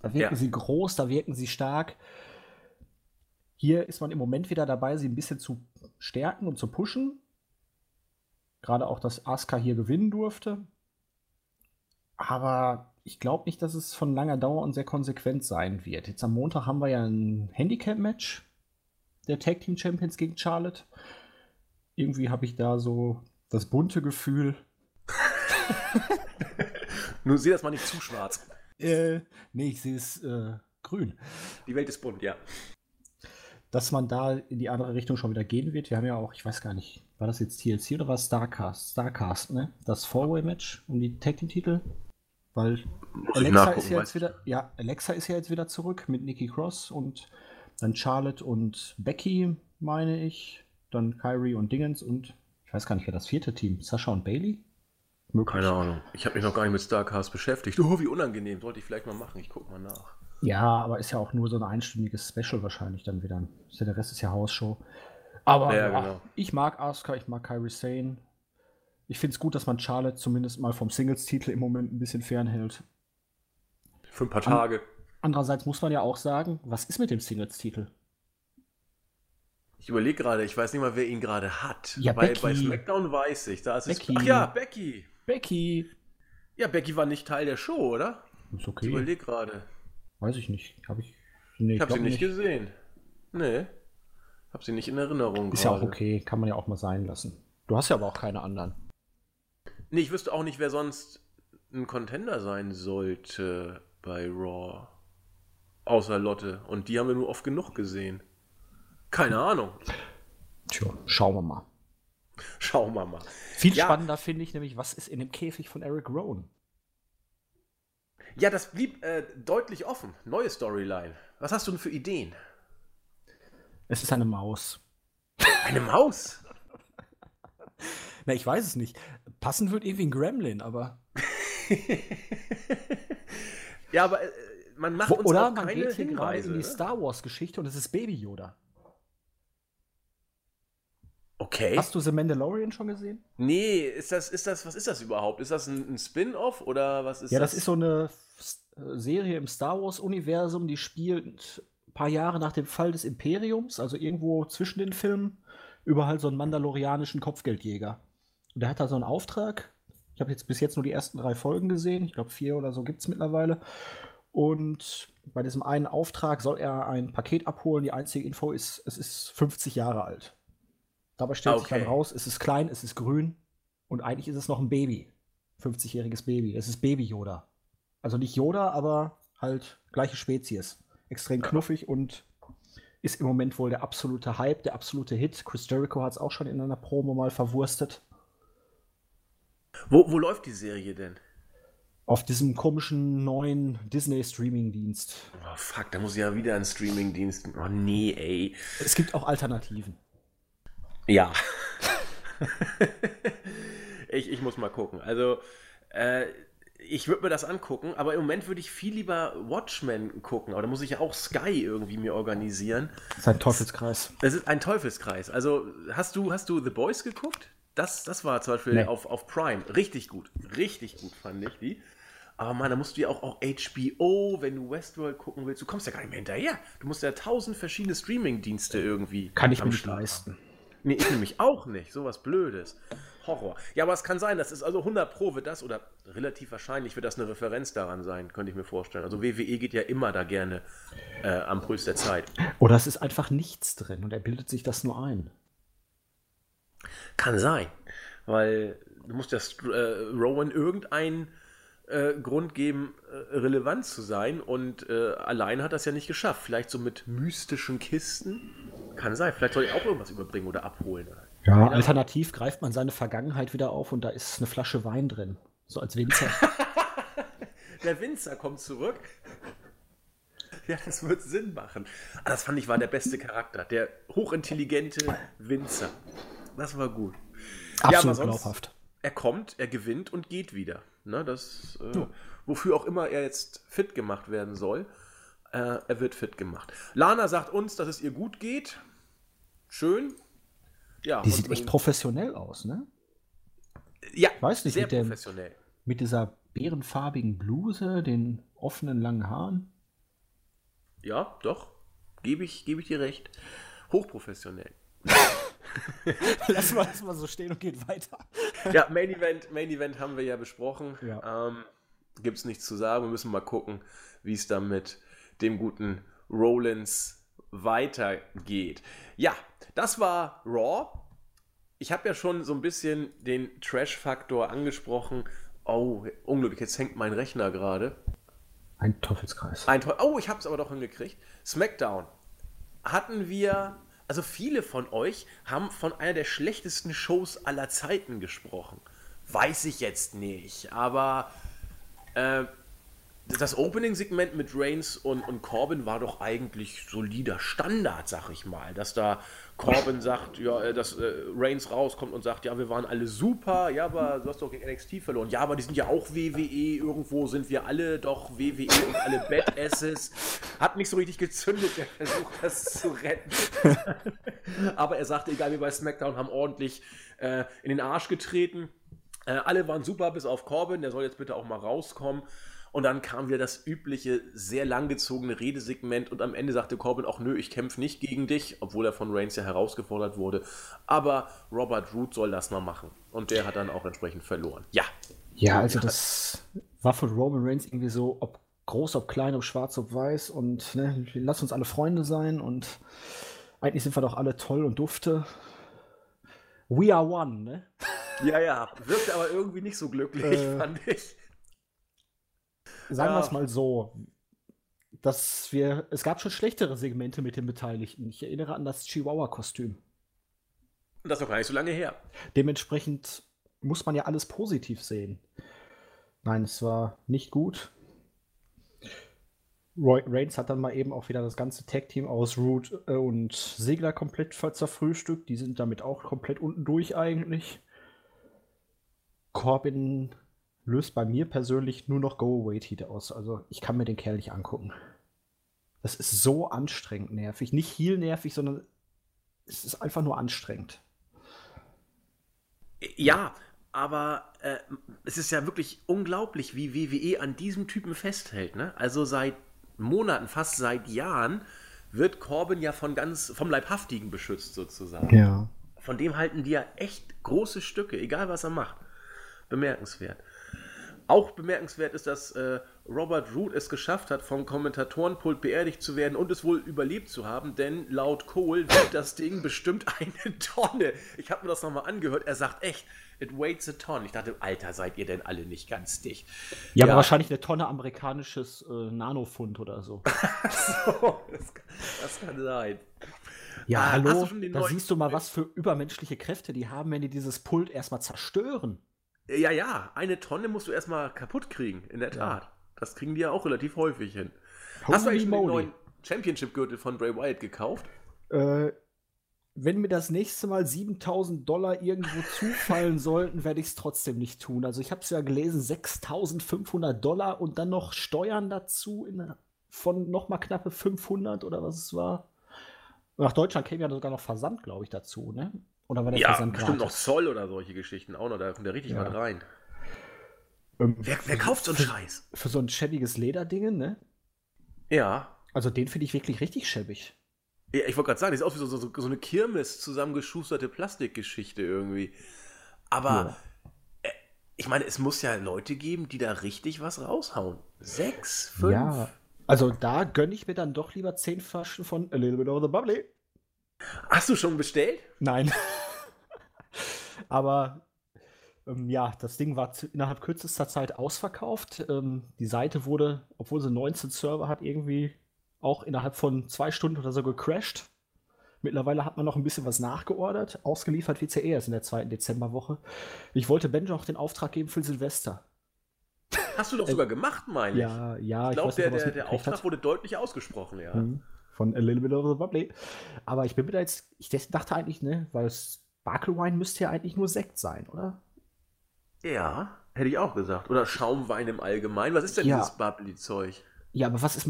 Da wirken ja. sie groß, da wirken sie stark. Hier ist man im Moment wieder dabei, sie ein bisschen zu stärken und zu pushen. Gerade auch, dass Asuka hier gewinnen durfte. Aber ich glaube nicht, dass es von langer Dauer und sehr konsequent sein wird. Jetzt am Montag haben wir ja ein Handicap-Match der Tag Team Champions gegen Charlotte. Irgendwie habe ich da so das bunte Gefühl. Nur sieh das mal nicht zu schwarz. Äh, nee, ich sehe es äh, grün. Die Welt ist bunt, ja. Dass man da in die andere Richtung schon wieder gehen wird. Wir haben ja auch, ich weiß gar nicht, war das jetzt TLC oder war es Starcast? Starcast, ne? Das Four-Way-Match um die Tag Team-Titel. Weil Alexa ist ja jetzt wieder, ja, Alexa ist ja jetzt wieder zurück mit Nikki Cross und dann Charlotte und Becky, meine ich. Dann Kyrie und Dingens und ich weiß gar nicht, wer das vierte Team, Sascha und Bailey? Möglich. Keine Ahnung. Ich habe mich noch gar nicht mit Starcast beschäftigt. Oh, wie unangenehm. Sollte ich vielleicht mal machen. Ich gucke mal nach. Ja, aber ist ja auch nur so ein einstündiges Special wahrscheinlich dann wieder. der Rest ist ja Hausshow. Aber ja, genau. ich mag Asuka, ich mag Kyrie Sane. Ich finde es gut, dass man Charlotte zumindest mal vom Singles-Titel im Moment ein bisschen fernhält. Für ein paar Tage. Andererseits muss man ja auch sagen, was ist mit dem Singles-Titel? Ich überlege gerade, ich weiß nicht mal, wer ihn gerade hat. Ja, bei, Becky. bei SmackDown weiß ich. Da ist Becky. Es, ach ja, Becky. Becky. Ja, Becky war nicht Teil der Show, oder? Ist Ich okay. überlege gerade. Weiß ich nicht. Habe ich. Nee, Ich habe sie glaub nicht gesehen. Nee. Hab sie nicht in Erinnerung. Ist ja auch gerade. okay. Kann man ja auch mal sein lassen. Du hast ja aber auch keine anderen. Nee, ich wüsste auch nicht, wer sonst ein Contender sein sollte bei Raw. Außer Lotte. Und die haben wir nur oft genug gesehen. Keine Ahnung. Tja, schauen wir mal. Schauen wir mal. Viel Ja. spannender finde ich nämlich, was ist in dem Käfig von Eric Rowan? Ja, das blieb äh, deutlich offen. Neue Storyline. Was hast du denn für Ideen? Es ist eine Maus. Eine Maus? Na, ich weiß es nicht. Passen wird irgendwie ein Gremlin, aber. ja, aber äh, man macht Wo, uns oder auch man keine geht hier gerade Hinweise. in die? Star Wars-Geschichte und es ist Baby Yoda. Okay. Hast du The Mandalorian schon gesehen? Nee, ist das, ist das, was ist das überhaupt? Ist das ein, ein Spin-off oder was ist ja, das? das ist so eine äh, Serie im Star Wars-Universum, die spielt ein paar Jahre nach dem Fall des Imperiums, also irgendwo zwischen den Filmen, über halt so einen mandalorianischen Kopfgeldjäger. Und der hat da so einen Auftrag. Ich habe jetzt bis jetzt nur die ersten drei Folgen gesehen. Ich glaube, vier oder so gibt es mittlerweile. Und bei diesem einen Auftrag soll er ein Paket abholen. Die einzige Info ist, es ist 50 Jahre alt. Dabei stellt sich Okay. dann raus, es ist klein, es ist grün und eigentlich ist es noch ein Baby. 50-jähriges Baby. Es ist Baby Yoda. Also nicht Yoda, aber halt gleiche Spezies. Extrem knuffig und ist im Moment wohl der absolute Hype, der absolute Hit. Chris Jericho hat es auch schon in einer Promo mal verwurstet. wo, wo läuft die Serie denn? Auf diesem komischen neuen Disney-Streaming-Dienst. Oh fuck, da muss ich ja wieder einen Streaming-Dienst. Oh nee, ey. Es gibt auch Alternativen. Ja. ich, ich muss mal gucken. Also, äh, ich würde mir das angucken, aber im Moment würde ich viel lieber Watchmen gucken. Aber da muss ich ja auch Sky irgendwie mir organisieren. Das ist ein Teufelskreis. Das ist ein Teufelskreis. Also, hast du, hast du The Boys geguckt? Das, das war zum Beispiel Nee. auf, auf Prime. Richtig gut. Richtig gut fand ich die. Aber man, da musst du ja auch, auch HBO, wenn du Westworld gucken willst, du kommst ja gar nicht mehr hinterher. Du musst ja tausend verschiedene Streaming-Dienste irgendwie. Kann ich am mir nicht Start haben. Nee, ich nämlich auch nicht. Sowas Blödes. Horror. Ja, aber es kann sein, das ist also 100 Pro wird das oder relativ wahrscheinlich wird das eine Referenz daran sein, könnte ich mir vorstellen. Also WWE geht ja immer da gerne äh, am Puls der Zeit. Oder es ist einfach nichts drin und er bildet sich das nur ein. Kann sein, weil du musst ja äh, Rowan irgendeinen äh, Grund geben, äh, relevant zu sein und äh, allein hat das ja nicht geschafft. Vielleicht so mit mystischen Kisten. Kann sein. Vielleicht soll ich auch irgendwas überbringen oder abholen. Ja, alternativ greift man seine Vergangenheit wieder auf und da ist eine Flasche Wein drin. So als Winzer. Der Winzer kommt zurück. Ja, das wird Sinn machen. Ah, das fand ich war der beste Charakter. Der hochintelligente Winzer. Das war gut. aber Absolut sonst- glaubhaft. Er kommt, er gewinnt und geht wieder. Ne, das, äh, Wofür auch immer er jetzt fit gemacht werden soll. Äh, er wird fit gemacht. Lana sagt uns, dass es ihr gut geht. Schön. Ja, Die sieht echt professionell aus, ne? ja, weiß nicht, sehr mit dem- professionell. Mit dieser bärenfarbigen Bluse, den offenen langen Haaren. Ja, doch. Gebe ich, gebe ich dir recht. Hochprofessionell. Lass mal das mal so stehen und geht weiter. Ja, Main Event, Main Event haben wir ja besprochen. Ja. Ähm, Gibt es nichts zu sagen. Wir müssen mal gucken, wie es dann mit dem guten Rollins weitergeht. Ja, das war Raw. Ich habe ja schon so ein bisschen den Trash-Faktor angesprochen. Oh, unglücklich, jetzt hängt mein Rechner gerade. Ein Teufelskreis. Ein Teu- oh, ich habe es aber doch hingekriegt. SmackDown hatten wir, also viele von euch haben von einer der schlechtesten Shows aller Zeiten gesprochen. Weiß ich jetzt nicht, aber äh, das Opening-Segment mit Reigns und, und Corbin war doch eigentlich solider Standard, sag ich mal. Dass da Corbin sagt, ja, äh, dass äh, Reigns rauskommt und sagt, ja, wir waren alle super, ja, aber du hast doch gegen NXT verloren. Ja, aber die sind ja auch WWE, irgendwo sind wir alle doch WWE und alle Badasses. Hat nicht so richtig gezündet, der Versuch, das zu retten. aber er sagte, egal wie bei SmackDown, haben ordentlich äh, in den Arsch getreten. Äh, alle waren super, bis auf Corbin, der soll jetzt bitte auch mal rauskommen. Und dann kam wieder das übliche, sehr langgezogene Redesegment und am Ende sagte Corbin auch, nö, ich kämpfe nicht gegen dich, obwohl er von Reigns ja herausgefordert wurde. Aber Robert Root soll das mal machen. Und der hat dann auch entsprechend verloren. Ja. Ja, also das war von Roman Reigns irgendwie so, ob groß, ob klein, ob schwarz, ob weiß und ne, lass uns alle Freunde sein und eigentlich sind wir doch alle toll und dufte. We are one, ne? Ja, ja, wirkte aber irgendwie nicht so glücklich, äh, fand ich. Sagen wir es mal so, dass wir, es gab schon schlechtere Segmente mit den Beteiligten. Ich erinnere an das Chihuahua-Kostüm. Das ist noch gar nicht so lange her. Dementsprechend muss man ja alles positiv sehen. Nein, es war nicht gut. Roy Reigns hat dann mal eben auch wieder das ganze Tag-Team aus Root äh, und Segler komplett zerfrühstückt. Die sind damit auch komplett unten durch eigentlich. Corbin löst bei mir persönlich nur noch Go-Away-Heat aus. Also ich kann mir den Kerl nicht angucken. Das ist so anstrengend nervig. Nicht heel nervig, sondern es ist einfach nur anstrengend. Ja, aber äh, es ist ja wirklich unglaublich, wie WWE an diesem Typen festhält. Ne? Also seit Monaten, fast seit Jahren, wird Corbin ja von ganz vom Leibhaftigen beschützt sozusagen. Ja. Von dem halten die ja echt große Stücke, egal was er macht. Bemerkenswert. Auch bemerkenswert ist, dass äh, Robert Root es geschafft hat, vom Kommentatorenpult beerdigt zu werden und es wohl überlebt zu haben, denn laut Cole wiegt das Ding bestimmt eine Tonne. Ich habe mir das nochmal angehört. Er sagt echt, it weighs a ton. Ich dachte, Alter, seid ihr denn alle nicht ganz dicht? Ja, ja. aber wahrscheinlich eine Tonne amerikanisches äh, Nanofund oder so. so das, das, kann sein. Ja, ah, hallo, da siehst du mal, was für übermenschliche Kräfte die haben, wenn die dieses Pult erstmal zerstören. Ja, ja, eine Tonne musst du erstmal kaputt kriegen, in der Tat. Ja. Das kriegen die ja auch relativ häufig hin. Holy Hast du eigentlich den neuen Championship-Gürtel von Bray Wyatt gekauft? Äh, wenn mir das nächste Mal 7000 Dollar irgendwo zufallen sollten, werde ich es trotzdem nicht tun. Also ich habe es ja gelesen, 6500 Dollar und dann noch Steuern dazu in, von nochmal knappe 500 oder was es war. Nach Deutschland käme ja sogar noch Versand, glaube ich, dazu, ne? Oder war der ja, Versand bestimmt noch Zoll oder solche Geschichten auch noch, da kommt der richtig ja. was rein. Ähm, wer, wer, kauft so einen für, Scheiß? Für so ein schäbiges Lederding, ne? Ja. Also den finde ich wirklich richtig schäbig. Ja, ich wollte gerade sagen, das ist auch wie so, so, so eine Kirmes zusammengeschusterte Plastikgeschichte irgendwie. Aber ja. äh, ich meine, es muss ja Leute geben, die da richtig was raushauen. Sechs, fünf. Ja, also da gönne ich mir dann doch lieber zehn Flaschen von A Little Bit of the Bubbly. Hast du schon bestellt? Nein. Aber ähm, ja, das Ding war innerhalb kürzester Zeit ausverkauft. Ähm, die Seite wurde, obwohl sie 19 Server hat, irgendwie auch innerhalb von zwei Stunden oder so gecrashed. Mittlerweile hat man noch ein bisschen was nachgeordert. Ausgeliefert wird es ja erst in der zweiten Dezemberwoche. Ich wollte Benjo auch den Auftrag geben für Silvester. Hast du doch sogar gemacht, meine ich. Ja, ja. Ich glaube, der, der, der Auftrag hat. wurde deutlich ausgesprochen, ja. Mhm. Von A Little Bit of the Bubbly. Aber ich bin mir da jetzt, ich dachte eigentlich, ne, weil Sparkle Wine müsste ja eigentlich nur Sekt sein, oder? Ja, hätte ich auch gesagt. Oder Schaumwein im Allgemeinen. Was ist denn ja. dieses Bubbly-Zeug? Ja, aber was ist,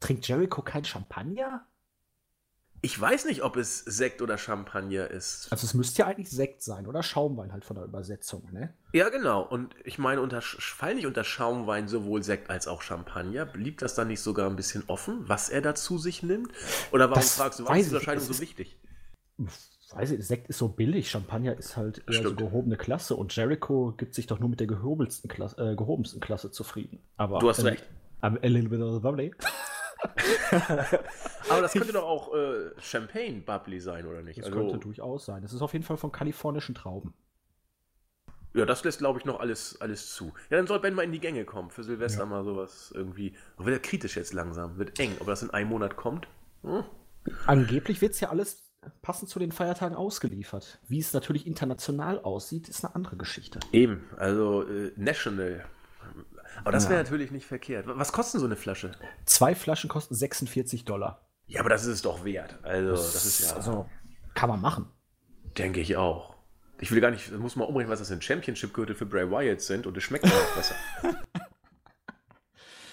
Trinkt Jericho kein Champagner? Ich weiß nicht, ob es Sekt oder Champagner ist. Also es müsste ja eigentlich Sekt sein oder Schaumwein halt von der Übersetzung, ne? Ja, genau. Und ich meine, unter, fallen nicht unter Schaumwein sowohl Sekt als auch Champagner? Blieb das dann nicht sogar ein bisschen offen, was er dazu sich nimmt? Oder warum das fragst du, warum ist die Unterscheidung so wichtig? Weiß ich, Sekt ist so billig, Champagner ist halt eher so gehobene Klasse und Jericho gibt sich doch nur mit der gehobelsten Klasse, äh, gehobensten Klasse zufrieden. Aber du hast recht. A little bit of the bubbly. Aber das könnte doch auch äh, Champagne Bubbly sein, oder nicht? Das also, könnte durchaus sein. Das ist auf jeden Fall von kalifornischen Trauben. Ja, das lässt, glaube ich, noch alles, alles zu. Ja, dann soll Ben mal in die Gänge kommen. Für Silvester ja. mal sowas irgendwie. Wird er kritisch jetzt langsam. Wird eng. Ob das in einem Monat kommt? Hm. Angeblich wird es ja alles passend zu den Feiertagen ausgeliefert. Wie es natürlich international aussieht, ist eine andere Geschichte. Eben, also äh, national. Aber das wäre ja. natürlich nicht verkehrt. Was kostet so eine Flasche? Zwei Flaschen kosten 46 Dollar. Ja, aber das ist es doch wert. Also, das, das ist ja. Also, kann man machen. Denke ich auch. Ich will gar nicht, muss mal umrechnen, was das in Championship-Gürtel für Bray Wyatt sind und es schmeckt auch besser.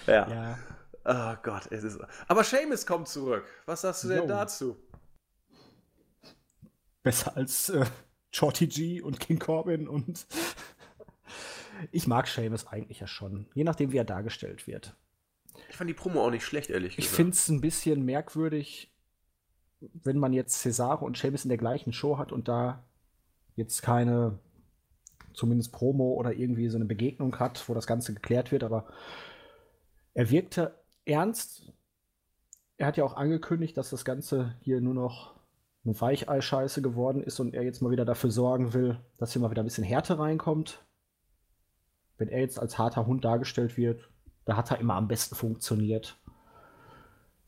ja. ja. Oh Gott, es ist. Aber Seamus kommt zurück. Was sagst du denn Yo. dazu? Besser als äh, Shorty G und King Corbin und Ich mag Seamus eigentlich ja schon, je nachdem, wie er dargestellt wird. Ich fand die Promo auch nicht schlecht, ehrlich gesagt. Ich finde es ein bisschen merkwürdig, wenn man jetzt Cesaro und Seamus in der gleichen Show hat und da jetzt keine, zumindest Promo oder irgendwie so eine Begegnung hat, wo das Ganze geklärt wird, aber er wirkte ernst. Er hat ja auch angekündigt, dass das Ganze hier nur noch eine Weichei-Scheiße geworden ist und er jetzt mal wieder dafür sorgen will, dass hier mal wieder ein bisschen Härte reinkommt. Wenn er jetzt als harter Hund dargestellt wird, da hat er immer am besten funktioniert.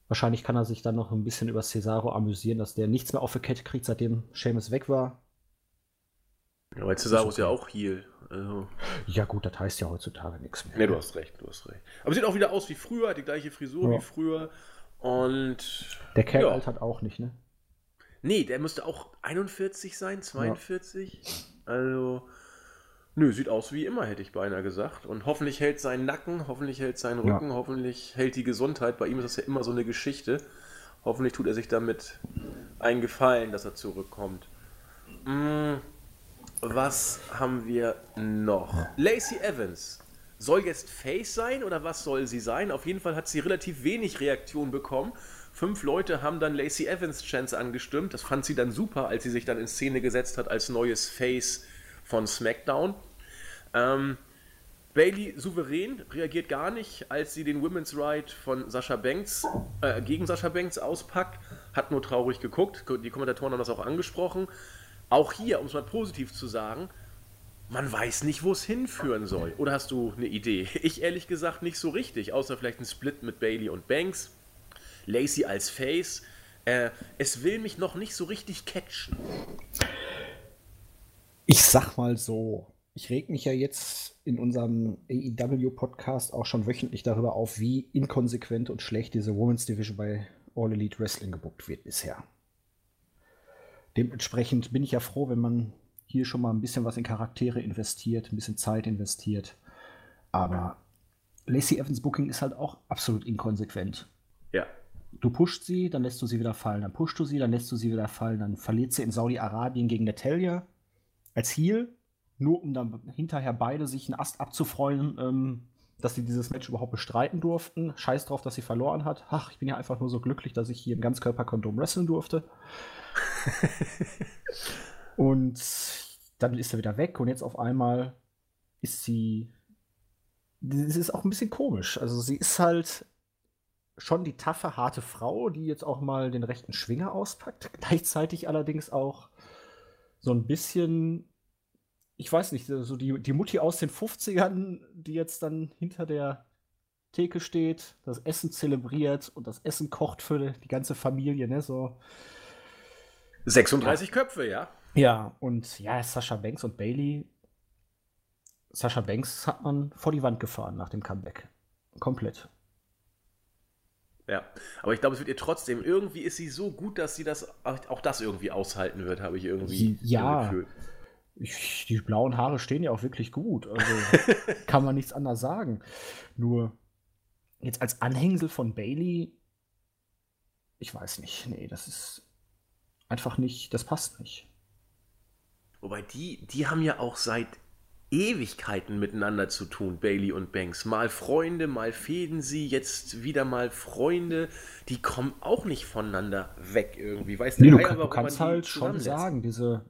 Wahrscheinlich kann er sich dann noch ein bisschen über Cesaro amüsieren, dass der nichts mehr auf der Kette kriegt, seitdem Seamus weg war. Ja, weil Cesaro ist ja auch Heal. Also. Ja, gut, das heißt ja heutzutage nichts mehr. Ne, du hast recht, du hast recht. Aber sieht auch wieder aus wie früher, hat die gleiche Frisur ja. wie früher. Und. Der Kerl ja. altert auch nicht, ne? Nee, der müsste auch 41 sein, 42. Ja. Also. Nö, sieht aus wie immer, hätte ich beinahe gesagt. Und hoffentlich hält sein Nacken, hoffentlich hält sein Rücken, ja. hoffentlich hält die Gesundheit. Bei ihm ist das ja immer so eine Geschichte. Hoffentlich tut er sich damit einen Gefallen, dass er zurückkommt. Hm, was haben wir noch? Lacey Evans. Soll jetzt Face sein oder was soll sie sein? Auf jeden Fall hat sie relativ wenig Reaktion bekommen. Fünf Leute haben dann Lacey Evans Chance angestimmt. Das fand sie dann super, als sie sich dann in Szene gesetzt hat als neues Face von SmackDown. Ähm, Bailey souverän reagiert gar nicht, als sie den Women's Ride von Sascha Banks äh, gegen Sascha Banks auspackt, hat nur traurig geguckt. Die Kommentatoren haben das auch angesprochen. Auch hier, um es mal positiv zu sagen, man weiß nicht, wo es hinführen soll. Oder hast du eine Idee? Ich ehrlich gesagt nicht so richtig, außer vielleicht ein Split mit Bailey und Banks. Lacey als Face. Äh, es will mich noch nicht so richtig catchen. Ich sag mal so, ich reg mich ja jetzt in unserem AEW-Podcast auch schon wöchentlich darüber auf, wie inkonsequent und schlecht diese Women's Division bei All Elite Wrestling gebuckt wird bisher. Dementsprechend bin ich ja froh, wenn man hier schon mal ein bisschen was in Charaktere investiert, ein bisschen Zeit investiert. Aber Lacey Evans Booking ist halt auch absolut inkonsequent. Ja. Du pusht sie, dann lässt du sie wieder fallen. Dann pusht du sie, dann lässt du sie wieder fallen. Dann verliert sie in Saudi-Arabien gegen Natalia als Heel, nur um dann hinterher beide sich einen Ast abzufreuen, ähm, dass sie dieses Match überhaupt bestreiten durften. Scheiß drauf, dass sie verloren hat. Ach, ich bin ja einfach nur so glücklich, dass ich hier im Ganzkörperkondom wresteln durfte. und dann ist er wieder weg und jetzt auf einmal ist sie. Das ist auch ein bisschen komisch. Also sie ist halt schon die taffe, harte Frau, die jetzt auch mal den rechten Schwinger auspackt. Gleichzeitig allerdings auch so ein bisschen, ich weiß nicht, so die, die Mutti aus den 50ern, die jetzt dann hinter der Theke steht, das Essen zelebriert und das Essen kocht für die ganze Familie, ne? So. 36 ja. Köpfe, ja. Ja, und ja, Sascha Banks und Bailey. Sascha Banks hat man vor die Wand gefahren nach dem Comeback. Komplett. Ja, aber ich glaube, es wird ihr trotzdem, irgendwie ist sie so gut, dass sie das auch das irgendwie aushalten wird, habe ich irgendwie ja. Gefühl. Ich, die blauen Haare stehen ja auch wirklich gut. Also kann man nichts anderes sagen. Nur jetzt als Anhängsel von Bailey, ich weiß nicht. Nee, das ist einfach nicht, das passt nicht. Wobei die, die haben ja auch seit Ewigkeiten miteinander zu tun, Bailey und Banks. Mal Freunde, mal fäden sie, jetzt wieder mal Freunde. Die kommen auch nicht voneinander weg irgendwie. Weißt nee, du, kann, du kannst halt schon sagen, diese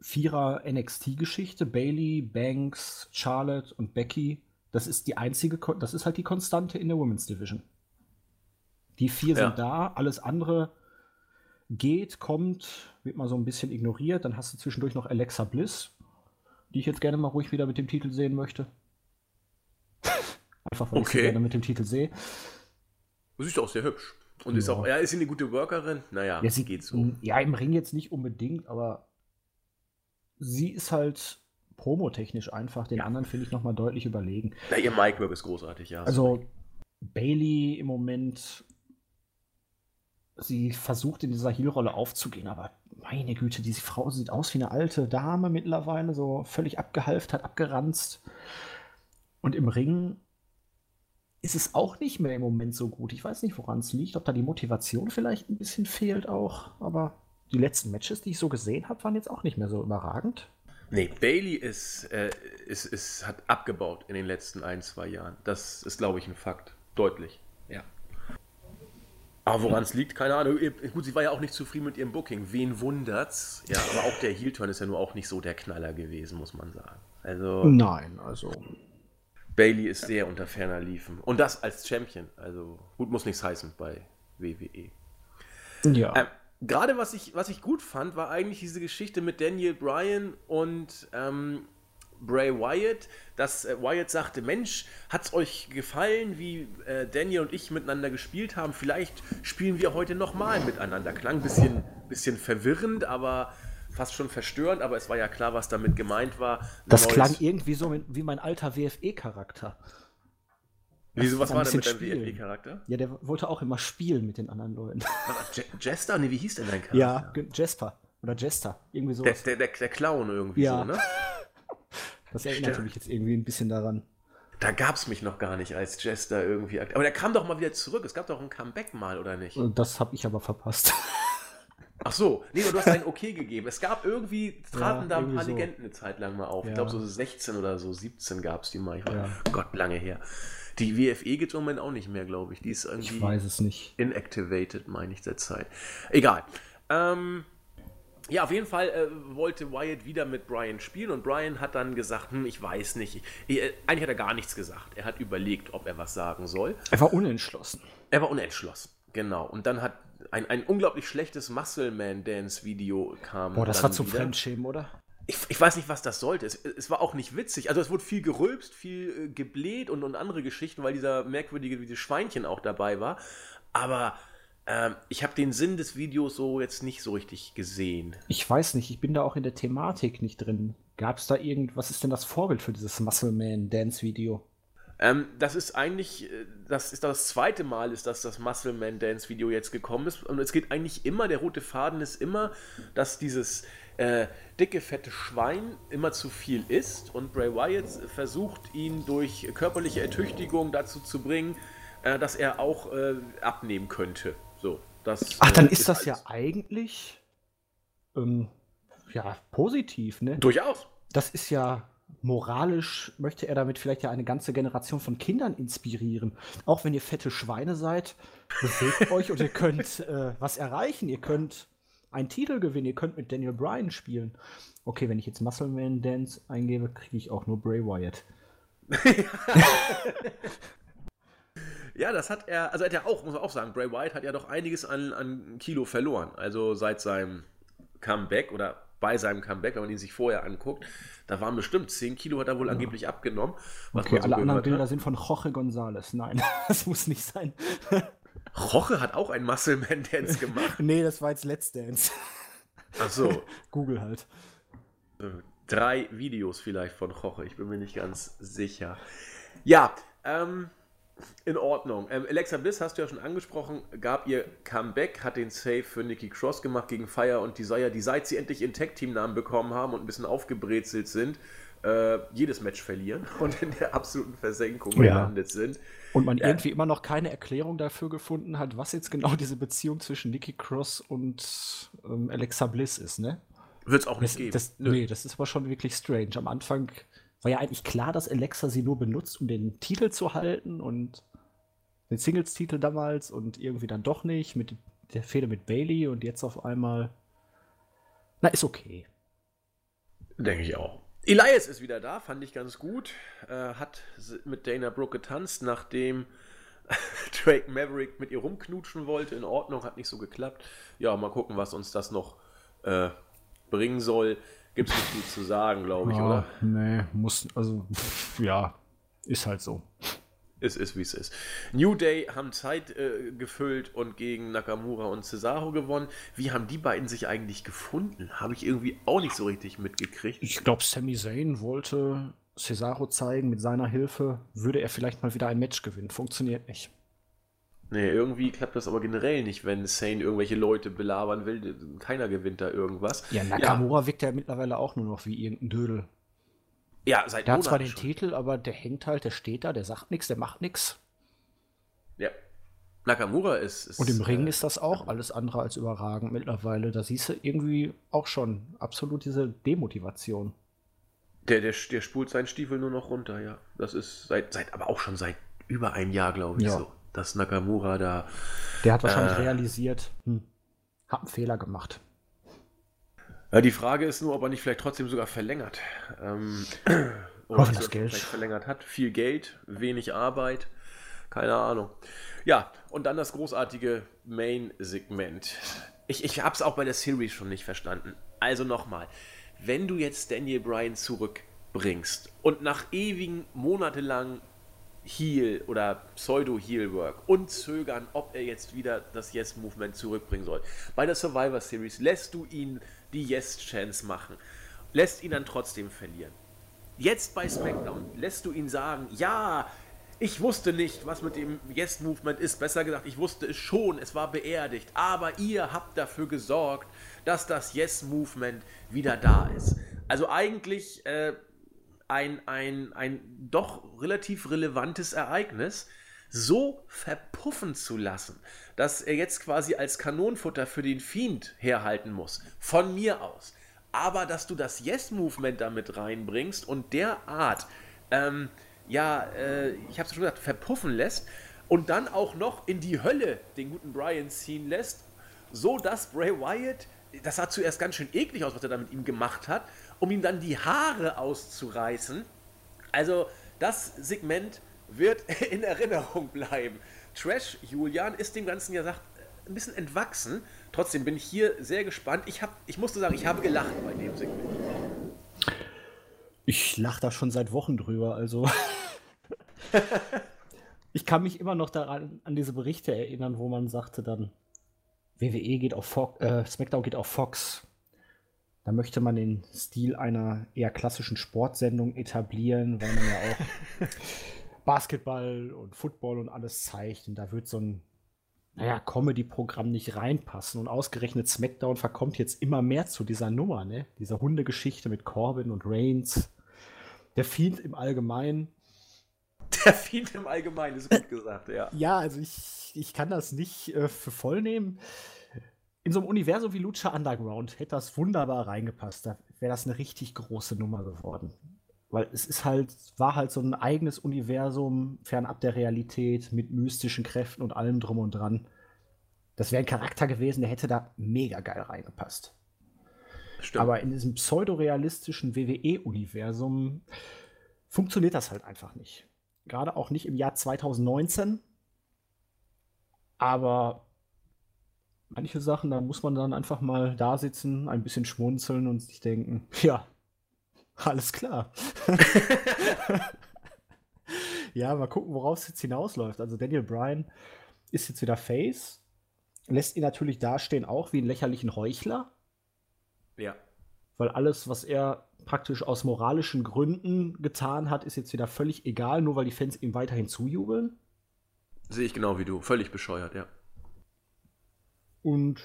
Vierer NXT-Geschichte, Bailey, Banks, Charlotte und Becky, das ist die einzige, das ist halt die Konstante in der Women's Division. Die vier ja. sind da, alles andere geht, kommt, wird mal so ein bisschen ignoriert. Dann hast du zwischendurch noch Alexa Bliss, die ich jetzt gerne mal ruhig wieder mit dem Titel sehen möchte. Einfach weil okay. ich sie gerne mit dem Titel sehe. Sie ist auch sehr hübsch. Und ja. ist auch, ja, ist sie eine gute Workerin? Naja, ja, sie geht so. Ja, im Ring jetzt nicht unbedingt, aber sie ist halt promotechnisch einfach den ja. anderen, finde ich, nochmal deutlich überlegen. Ja, ihr Mic-Work ist großartig, ja. Also, Bailey im Moment, sie versucht in dieser Heel-Rolle aufzugehen, aber meine Güte, diese Frau sieht aus wie eine alte Dame mittlerweile, so völlig abgehalft, hat abgeranzt. Und im Ring ist es auch nicht mehr im Moment so gut. Ich weiß nicht, woran es liegt, ob da die Motivation vielleicht ein bisschen fehlt auch, aber die letzten Matches, die ich so gesehen habe, waren jetzt auch nicht mehr so überragend. Nee, Bailey ist, äh, ist, ist, hat abgebaut in den letzten ein, zwei Jahren. Das ist, glaube ich, ein Fakt. Deutlich. Aber woran es liegt, keine Ahnung. Gut, sie war ja auch nicht zufrieden mit ihrem Booking. Wen wundert's? Ja, aber auch der Heel-Turn ist ja nur auch nicht so der Knaller gewesen, muss man sagen. Also. Nein, also. Bailey ist sehr unter ferner Liefen. Und das als Champion. Also, gut muss nichts heißen bei WWE. Ja. Ähm, Gerade was ich, was ich gut fand, war eigentlich diese Geschichte mit Daniel Bryan und ähm, Bray Wyatt, dass äh, Wyatt sagte, Mensch, hat's euch gefallen, wie äh, Daniel und ich miteinander gespielt haben? Vielleicht spielen wir heute nochmal miteinander. Klang ein bisschen, bisschen verwirrend, aber fast schon verstörend, aber es war ja klar, was damit gemeint war. Das klang irgendwie so wie mein alter WFE-Charakter. Wieso, was war denn mit deinem WFE-Charakter? Ja, der wollte auch immer spielen mit den anderen Leuten. Jester? Nee, wie hieß denn dein Charakter? Ja, Jasper. Oder Jester. Irgendwie sowas. Der, der, der Clown irgendwie ja. so, ne? Das erinnert mich jetzt irgendwie ein bisschen daran. Da gab es mich noch gar nicht als Jester irgendwie. Aber der kam doch mal wieder zurück. Es gab doch ein Comeback mal, oder nicht? Das habe ich aber verpasst. Ach so, nee, du hast ein Okay gegeben. Es gab irgendwie, traten ja, da ein paar so. Legenden eine Zeit lang mal auf. Ja. Ich glaube, so 16 oder so 17 gab es die mal. Ich war, ja. Gott, lange her. Die WFE gibt es im Moment auch nicht mehr, glaube ich. Die ist irgendwie. Ich weiß es nicht. Inactivated, meine ich derzeit. Egal. Ähm, ja, auf jeden Fall äh, wollte Wyatt wieder mit Brian spielen und Brian hat dann gesagt, hm, ich weiß nicht. Ich, äh, eigentlich hat er gar nichts gesagt. Er hat überlegt, ob er was sagen soll. Er war unentschlossen. Er war unentschlossen, genau. Und dann hat ein, ein unglaublich schlechtes Muscle Man Dance Video kam. Boah, das war zum Fremdschämen, oder? Ich, ich, weiß nicht, was das sollte. Es, es, war auch nicht witzig. Also es wurde viel gerülpst, viel äh, gebläht und, und andere Geschichten, weil dieser merkwürdige wie Schweinchen auch dabei war. Aber ähm, ich habe den Sinn des Videos so jetzt nicht so richtig gesehen. Ich weiß nicht, ich bin da auch in der Thematik nicht drin. Gab es da irgend, was ist denn das Vorbild für dieses Muscle Man Dance Video? Ähm, das ist eigentlich, äh, das ist das zweite Mal, ist, dass das Muscle Man Dance Video jetzt gekommen ist. Und es geht eigentlich immer, der rote Faden ist immer, dass dieses äh, dicke, fette Schwein immer zu viel isst und Bray Wyatt versucht, ihn durch körperliche Ertüchtigung dazu zu bringen, äh, dass er auch äh, abnehmen könnte. So, das, Ach, dann äh, ist, ist das alles. ja eigentlich ähm, ja, positiv, ne? Durchaus. Das ist ja moralisch möchte er damit vielleicht ja eine ganze Generation von Kindern inspirieren. Auch wenn ihr fette Schweine seid, bewegt euch und ihr könnt äh, was erreichen. Ihr könnt einen Titel gewinnen. Ihr könnt mit Daniel Bryan spielen. Okay, wenn ich jetzt Muscle Man Dance eingebe, kriege ich auch nur Bray Wyatt. ja, das hat er, also hat er auch, muss man auch sagen, Bray Wyatt hat ja doch einiges an, an Kilo verloren. Also seit seinem Comeback oder bei seinem Comeback, wenn man ihn sich vorher anguckt, da waren bestimmt 10 Kilo, hat er wohl ja. angeblich abgenommen. okay, so alle anderen Bilder hat. sind von Jorge González. Nein, das muss nicht sein. Roche hat auch ein Muscle Man Dance gemacht. nee, das war jetzt Let's Dance. Ach so. Google halt. Drei Videos vielleicht von Roche, ich bin mir nicht ganz sicher. Ja, ähm, in Ordnung. Ähm, Alexa Bliss hast du ja schon angesprochen, gab ihr Comeback, hat den Save für Nikki Cross gemacht gegen Fire und Desire, die seit sie endlich ihren Tag-Team-Namen bekommen haben und ein bisschen aufgebrezelt sind, äh, jedes Match verlieren und in der absoluten Versenkung ja. gelandet sind. Und man ja. irgendwie immer noch keine Erklärung dafür gefunden hat, was jetzt genau diese Beziehung zwischen Nikki Cross und ähm, Alexa Bliss ist, ne? Wird es auch nicht das, geben. Das, nee, das ist aber schon wirklich strange. Am Anfang war ja eigentlich klar, dass Alexa sie nur benutzt, um den Titel zu halten und den Singles-Titel damals und irgendwie dann doch nicht mit der Fehde mit Bailey und jetzt auf einmal. Na, ist okay. Denke ich auch. Elias ist wieder da, fand ich ganz gut. Äh, hat mit Dana Brooke getanzt, nachdem Drake Maverick mit ihr rumknutschen wollte. In Ordnung, hat nicht so geklappt. Ja, mal gucken, was uns das noch äh, bringen soll. Gibt es nicht viel zu sagen, glaube ich, ja, oder? Nee, muss, also, ja, ist halt so. Es ist, wie es ist. New Day haben Zeit äh, gefüllt und gegen Nakamura und Cesaro gewonnen. Wie haben die beiden sich eigentlich gefunden? Habe ich irgendwie auch nicht so richtig mitgekriegt. Ich glaube, Sami Zayn wollte Cesaro zeigen, mit seiner Hilfe würde er vielleicht mal wieder ein Match gewinnen. Funktioniert nicht. Nee, irgendwie klappt das aber generell nicht, wenn Sane irgendwelche Leute belabern will. Keiner gewinnt da irgendwas. Ja, Nakamura ja. wirkt ja mittlerweile auch nur noch wie irgendein Dödel. Ja, seit Der hat zwar den schon. Titel, aber der hängt halt, der steht da, der sagt nichts, der macht nichts. Ja. Nakamura ist, ist. Und im Ring äh, ist das auch alles andere als überragend mittlerweile. Da siehst du irgendwie auch schon absolut diese Demotivation. Der, der, der spult seinen Stiefel nur noch runter, ja. Das ist seit, seit aber auch schon seit über einem Jahr, glaube ich, ja. so. Dass Nakamura da. Der hat wahrscheinlich äh, realisiert, hm, hab einen Fehler gemacht. Ja, die Frage ist nur, ob er nicht vielleicht trotzdem sogar verlängert. Ähm, oder Hoffen das Geld. vielleicht verlängert hat. Viel Geld, wenig Arbeit. Keine Ahnung. Ja, und dann das großartige Main-Segment. Ich, ich habe es auch bei der Series schon nicht verstanden. Also nochmal, wenn du jetzt Daniel Bryan zurückbringst und nach ewigen, monatelang Heal oder Pseudo-Heal-Work und zögern, ob er jetzt wieder das Yes-Movement zurückbringen soll. Bei der Survivor Series lässt du ihn die Yes-Chance machen, lässt ihn dann trotzdem verlieren. Jetzt bei SmackDown lässt du ihn sagen, ja, ich wusste nicht, was mit dem Yes-Movement ist. Besser gesagt, ich wusste es schon, es war beerdigt. Aber ihr habt dafür gesorgt, dass das Yes-Movement wieder da ist. Also eigentlich äh, ein, ein, ein doch relativ relevantes Ereignis so verpuffen zu lassen, dass er jetzt quasi als Kanonenfutter für den Fiend herhalten muss. Von mir aus. Aber dass du das Yes-Movement damit reinbringst und derart, ähm, ja, äh, ich habe es schon gesagt, verpuffen lässt und dann auch noch in die Hölle den guten Brian ziehen lässt, so dass Bray Wyatt, das sah zuerst ganz schön eklig aus, was er da mit ihm gemacht hat, um ihm dann die Haare auszureißen. Also das Segment wird in Erinnerung bleiben. Trash Julian ist dem Ganzen ja sagt, ein bisschen entwachsen. Trotzdem bin ich hier sehr gespannt. Ich, hab, ich musste sagen, ich habe gelacht bei dem Segment. Ich lache da schon seit Wochen drüber, also. ich kann mich immer noch daran an diese Berichte erinnern, wo man sagte dann, WWE geht auf Fox, äh, SmackDown geht auf Fox. Da möchte man den Stil einer eher klassischen Sportsendung etablieren, weil man ja auch Basketball und Football und alles zeigt. Und da wird so ein, naja, Comedy-Programm nicht reinpassen. Und ausgerechnet SmackDown verkommt jetzt immer mehr zu dieser Nummer, ne? Dieser Hundegeschichte mit Corbin und Reigns. Der Fiend im Allgemeinen. Der Fiend im Allgemeinen ist gut gesagt, ja. Ja, also ich, ich kann das nicht äh, für voll nehmen in so einem Universum wie Lucha Underground hätte das wunderbar reingepasst. Da wäre das eine richtig große Nummer geworden. Weil es ist halt, war halt so ein eigenes Universum, fernab der Realität, mit mystischen Kräften und allem drum und dran. Das wäre ein Charakter gewesen, der hätte da mega geil reingepasst. Stimmt. Aber in diesem pseudorealistischen WWE-Universum funktioniert das halt einfach nicht. Gerade auch nicht im Jahr 2019. Aber manche Sachen, da muss man dann einfach mal da sitzen, ein bisschen schmunzeln und sich denken, ja, alles klar. ja, mal gucken, worauf es jetzt hinausläuft. Also Daniel Bryan ist jetzt wieder Face, lässt ihn natürlich dastehen auch wie einen lächerlichen Heuchler. Ja. Weil alles, was er praktisch aus moralischen Gründen getan hat, ist jetzt wieder völlig egal, nur weil die Fans ihm weiterhin zujubeln. Sehe ich genau wie du. Völlig bescheuert, ja. Und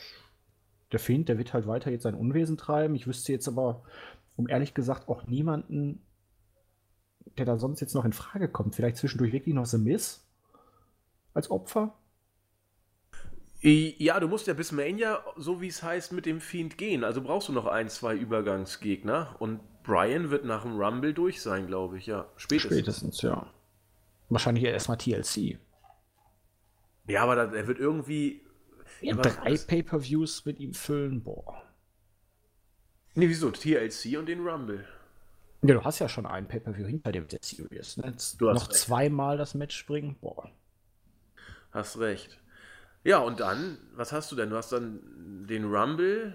der Fiend, der wird halt weiter jetzt sein Unwesen treiben. Ich wüsste jetzt aber, um ehrlich gesagt, auch niemanden, der da sonst jetzt noch in Frage kommt. Vielleicht zwischendurch wirklich noch The Miss als Opfer? Ja, du musst ja bis Mania, so wie es heißt, mit dem Fiend gehen. Also brauchst du noch ein, zwei Übergangsgegner. Und Brian wird nach dem Rumble durch sein, glaube ich, ja. Spätestens. Spätestens, ja. Wahrscheinlich erstmal TLC. Ja, aber er wird irgendwie ja, drei Pay-Per-Views mit ihm füllen, boah. Nee, wieso? TLC und den Rumble. Ja, du hast ja schon einen Pay-Per-View hinter dem der Series. Ne? Jetzt noch recht. zweimal das Match bringen, boah. Hast recht. Ja, und dann, was hast du denn? Du hast dann den Rumble.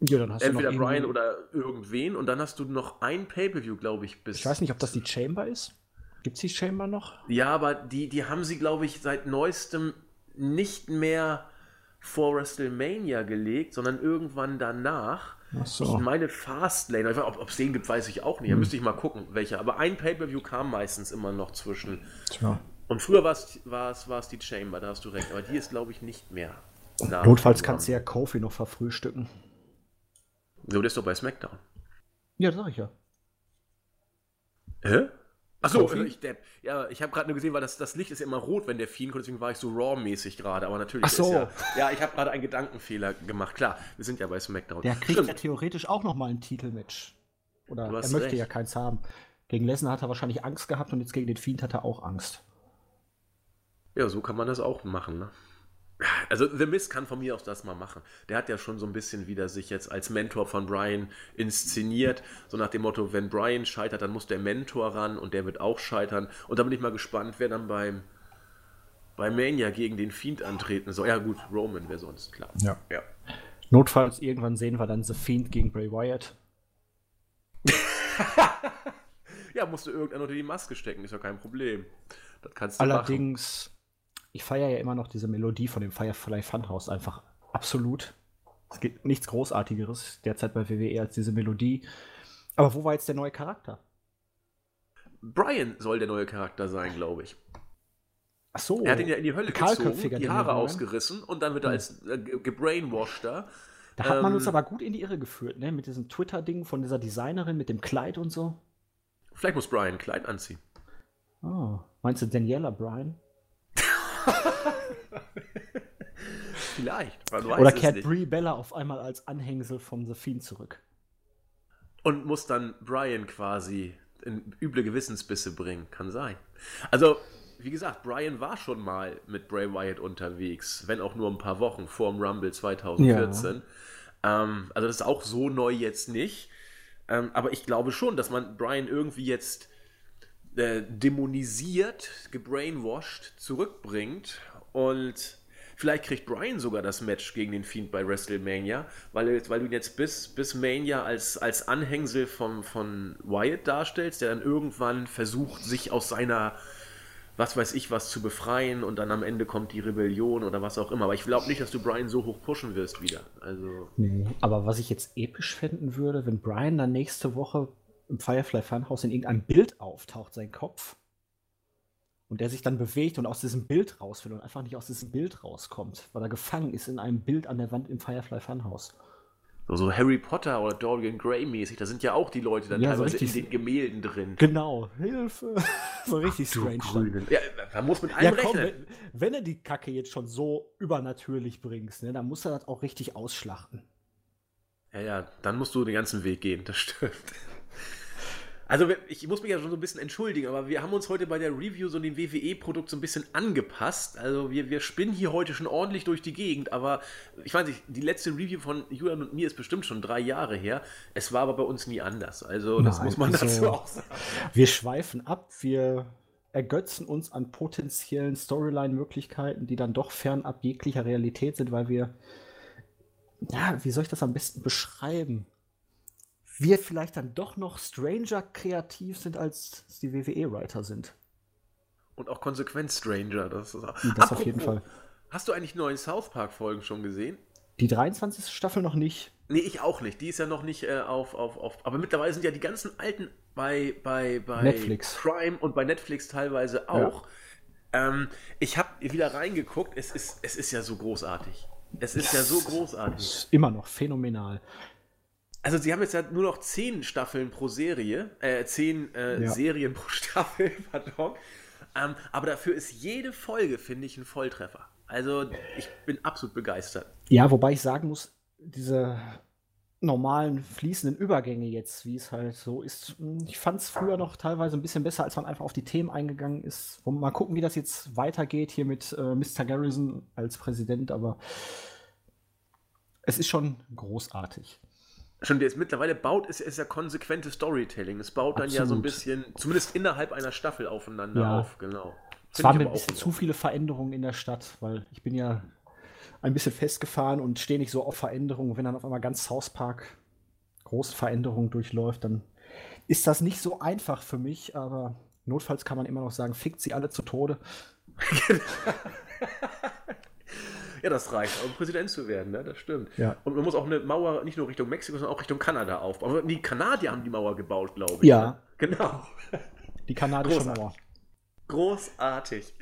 Ja, dann hast Entweder du noch Brian oder irgendwen und dann hast du noch ein Pay-Per-View, glaube ich, bis. Ich weiß nicht, ob das die Chamber ist. Gibt es die Chamber noch? Ja, aber die, die haben sie, glaube ich, seit neuestem nicht mehr vor WrestleMania gelegt, sondern irgendwann danach. So. Ich meine Fastlane, ob es den gibt, weiß ich auch nicht. Da hm. müsste ich mal gucken, welcher. Aber ein Pay-Per-View kam meistens immer noch zwischen. Tja. Und früher war es die Chamber, da hast du recht. Aber die ist, glaube ich, nicht mehr. Notfalls kannst du ja Kofi noch verfrühstücken. So, der ist doch bei SmackDown. Ja, das sag ich ja. Hä? Achso, ich Depp. Ja, ich habe gerade nur gesehen, weil das, das Licht ist ja immer rot, wenn der Fiend kommt, deswegen war ich so Raw-mäßig gerade. Aber natürlich Ach so. ja, ja, ich habe gerade einen Gedankenfehler gemacht. Klar, wir sind ja bei SmackDown. Der kriegt Stimmt. ja theoretisch auch nochmal ein Titelmatch. Oder er möchte recht. ja keins haben. Gegen Lesnar hat er wahrscheinlich Angst gehabt und jetzt gegen den Fiend hat er auch Angst. Ja, so kann man das auch machen, ne? Also The Miz kann von mir aus das mal machen. Der hat ja schon so ein bisschen wieder sich jetzt als Mentor von Brian inszeniert. So nach dem Motto, wenn Brian scheitert, dann muss der Mentor ran und der wird auch scheitern. Und da bin ich mal gespannt, wer dann beim, bei Mania gegen den Fiend antreten soll. Ja gut, Roman wäre sonst klar. Ja. ja. Notfalls irgendwann sehen wir dann The Fiend gegen Bray Wyatt. ja, musst du irgendwann unter die Maske stecken, ist ja kein Problem. Das kannst du Allerdings. Ich feiere ja immer noch diese Melodie von dem Firefly Funhouse einfach absolut. Es gibt nichts Großartigeres derzeit bei WWE als diese Melodie. Aber wo war jetzt der neue Charakter? Brian soll der neue Charakter sein, glaube ich. Ach so. Er hat ihn ja in die Hölle gezogen, die Haare ausgerissen und dann wird er hm. als äh, gebrainwashed da. Hat man ähm, uns aber gut in die Irre geführt, ne? Mit diesem Twitter-Ding von dieser Designerin mit dem Kleid und so. Vielleicht muss Brian ein Kleid anziehen. Oh, meinst du Daniela Bryan? Vielleicht. Oder kehrt Brie Bella auf einmal als Anhängsel von The Fiend zurück. Und muss dann Brian quasi in üble Gewissensbisse bringen. Kann sein. Also, wie gesagt, Brian war schon mal mit Bray Wyatt unterwegs, wenn auch nur ein paar Wochen vor dem Rumble 2014. Ja. Ähm, also das ist auch so neu jetzt nicht. Ähm, aber ich glaube schon, dass man Brian irgendwie jetzt äh, dämonisiert, gebrainwashed zurückbringt und vielleicht kriegt Brian sogar das Match gegen den Fiend bei WrestleMania, weil, weil du ihn jetzt bis, bis Mania als, als Anhängsel von, von Wyatt darstellst, der dann irgendwann versucht, sich aus seiner was weiß ich was zu befreien und dann am Ende kommt die Rebellion oder was auch immer. Aber ich glaube nicht, dass du Brian so hoch pushen wirst wieder. Also. Nee, aber was ich jetzt episch finden würde, wenn Brian dann nächste Woche im Firefly Funhouse in irgendeinem Bild auftaucht, sein Kopf, und der sich dann bewegt und aus diesem Bild raus will und einfach nicht aus diesem Bild rauskommt, weil er gefangen ist in einem Bild an der Wand im Firefly Funhouse. So, so Harry Potter oder Dorian Gray mäßig, da sind ja auch die Leute dann ja, teilweise so in den Gemälden drin. Genau, Hilfe. so richtig Ach, strange. Ja, da muss mit allem ja, komm, rechnen. Wenn, wenn, er die Kacke jetzt schon so übernatürlich bringst, ne, dann muss er das auch richtig ausschlachten. Ja, ja, dann musst du den ganzen Weg gehen, das stimmt. Also ich muss mich ja schon so ein bisschen entschuldigen, aber wir haben uns heute bei der Review so dem WWE-Produkt so ein bisschen angepasst. Also wir, wir spinnen hier heute schon ordentlich durch die Gegend, aber ich weiß nicht, die letzte Review von Julian und mir ist bestimmt schon drei Jahre her. Es war aber bei uns nie anders. Also das Nein, muss man also, dazu auch sagen. Wir schweifen ab, wir ergötzen uns an potenziellen Storyline-Möglichkeiten, die dann doch fernab jeglicher Realität sind, weil wir, ja, wie soll ich das am besten beschreiben? Wir vielleicht dann doch noch Stranger kreativ sind, als die WWE-Writer sind. Und auch konsequent Stranger. Das, ist das Apropos, auf jeden Fall. Hast du eigentlich neuen South Park-Folgen schon gesehen? Die 23. Staffel noch nicht. Nee, ich auch nicht. Die ist ja noch nicht äh, auf, auf, auf. Aber mittlerweile sind ja die ganzen alten bei, bei, bei Netflix. Prime und bei Netflix teilweise auch. Ja. Ähm, ich habe wieder reingeguckt. Es ist, es ist ja so großartig. Es ist yes. ja so großartig. Ist immer noch phänomenal. Also sie haben jetzt ja nur noch zehn Staffeln pro Serie, äh, zehn äh, ja. Serien pro Staffel, pardon. Ähm, aber dafür ist jede Folge, finde ich, ein Volltreffer. Also ich bin absolut begeistert. Ja, wobei ich sagen muss, diese normalen fließenden Übergänge jetzt, wie es halt so ist, hm, ich fand es früher noch teilweise ein bisschen besser, als man einfach auf die Themen eingegangen ist. Mal gucken, wie das jetzt weitergeht hier mit äh, Mr. Garrison als Präsident, aber es ist schon großartig schon jetzt mittlerweile baut, ist, ist ja konsequentes Storytelling. Es baut dann Absolut. ja so ein bisschen, zumindest innerhalb einer Staffel aufeinander ja. auf, genau. Es waren mir ein bisschen zu viele Veränderungen in der Stadt, weil ich bin ja ein bisschen festgefahren und stehe nicht so auf Veränderungen. Wenn dann auf einmal ganz South Park große Veränderungen durchläuft, dann ist das nicht so einfach für mich, aber notfalls kann man immer noch sagen, fickt sie alle zu Tode. Ja, das reicht, um Präsident zu werden, ne? das stimmt. Ja. Und man muss auch eine Mauer nicht nur Richtung Mexiko, sondern auch Richtung Kanada aufbauen. Aber die Kanadier haben die Mauer gebaut, glaube ich. Ja. Ne? Genau. Die kanadische Großartig. Mauer. Großartig.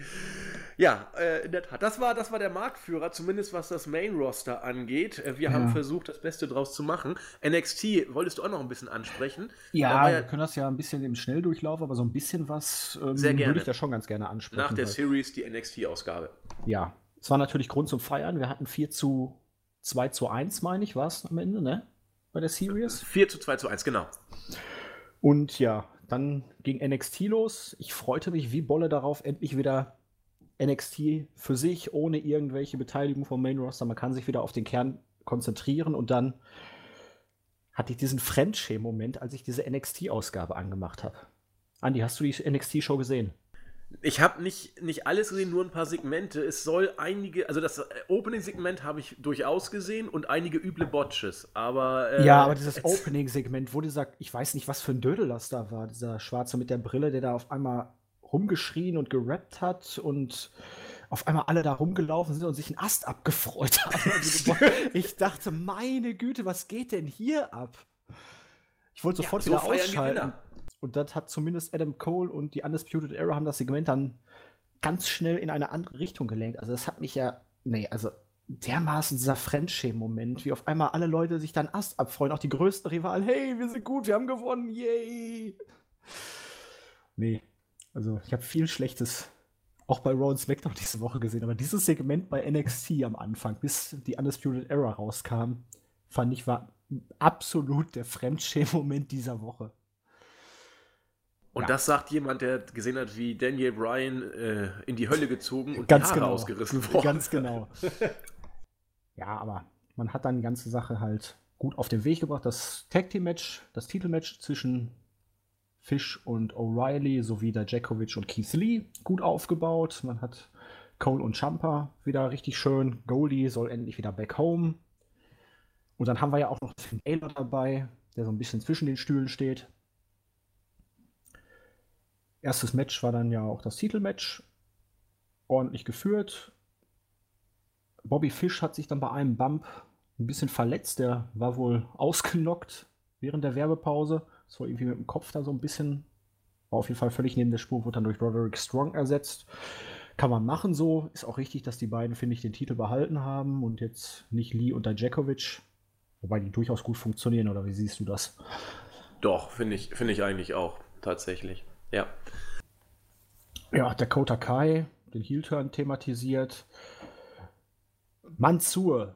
Ja, äh, in der Tat. Das war, das war der Marktführer, zumindest was das Main-Roster angeht. Äh, wir ja. haben versucht, das Beste draus zu machen. NXT wolltest du auch noch ein bisschen ansprechen. Ja, wir können das ja ein bisschen im Schnelldurchlauf, aber so ein bisschen was ähm, würde ich da schon ganz gerne ansprechen. Nach der Series die NXT-Ausgabe. Ja, es war natürlich Grund zum Feiern. Wir hatten 4 zu 2 zu 1, meine ich, war es am Ende, ne? Bei der Series. 4 zu 2 zu 1, genau. Und ja, dann ging NXT los. Ich freute mich wie Bolle darauf, endlich wieder NXT für sich, ohne irgendwelche Beteiligung vom Main Roster. Man kann sich wieder auf den Kern konzentrieren und dann hatte ich diesen Fremdschämen-Moment, als ich diese NXT-Ausgabe angemacht habe. Andi, hast du die NXT-Show gesehen? Ich habe nicht, nicht alles gesehen, nur ein paar Segmente. Es soll einige, also das Opening-Segment habe ich durchaus gesehen und einige üble Botches, aber. Äh, ja, aber dieses Opening-Segment, wo dieser, ich weiß nicht, was für ein Dödel das da war, dieser Schwarze mit der Brille, der da auf einmal rumgeschrien und gerappt hat und auf einmal alle da rumgelaufen sind und sich einen Ast abgefreut haben. Also, ich dachte, meine Güte, was geht denn hier ab? Ich wollte sofort ja, so wieder ausschalten. Und das hat zumindest Adam Cole und die Undisputed Era haben das Segment dann ganz schnell in eine andere Richtung gelenkt. Also das hat mich ja, nee, also dermaßen dieser Fremdschämen-Moment, wie auf einmal alle Leute sich dann Ast abfreuen, auch die größten Rivalen. Hey, wir sind gut, wir haben gewonnen, yay! Nee, also ich habe viel Schlechtes auch bei Raw und SmackDown diese Woche gesehen, aber dieses Segment bei NXT am Anfang, bis die Undisputed Era rauskam, fand ich war absolut der Fremdschämen-Moment dieser Woche. Und ja. das sagt jemand, der gesehen hat, wie Daniel Bryan äh, in die Hölle gezogen und ganz die Haare genau. ausgerissen wurde. Ganz genau. ja, aber man hat dann die ganze Sache halt gut auf den Weg gebracht. Das Tag Team Match, das Titelmatch zwischen Fish und O'Reilly sowie der Djakovic und Keith Lee gut aufgebaut. Man hat Cole und Champa wieder richtig schön. Goldie soll endlich wieder back home. Und dann haben wir ja auch noch den Taylor dabei, der so ein bisschen zwischen den Stühlen steht. Erstes Match war dann ja auch das Titelmatch. Ordentlich geführt. Bobby Fish hat sich dann bei einem Bump ein bisschen verletzt. Der war wohl ausgenockt während der Werbepause. Das war irgendwie mit dem Kopf da so ein bisschen. War auf jeden Fall völlig neben der Spur, wurde dann durch Roderick Strong ersetzt. Kann man machen so. Ist auch richtig, dass die beiden, finde ich, den Titel behalten haben und jetzt nicht Lee und Dajakovic. Wobei die durchaus gut funktionieren, oder wie siehst du das? Doch, finde ich, find ich eigentlich auch, tatsächlich. Ja. Ja, Dakota Kai, den Heel-Turn thematisiert. Mansur.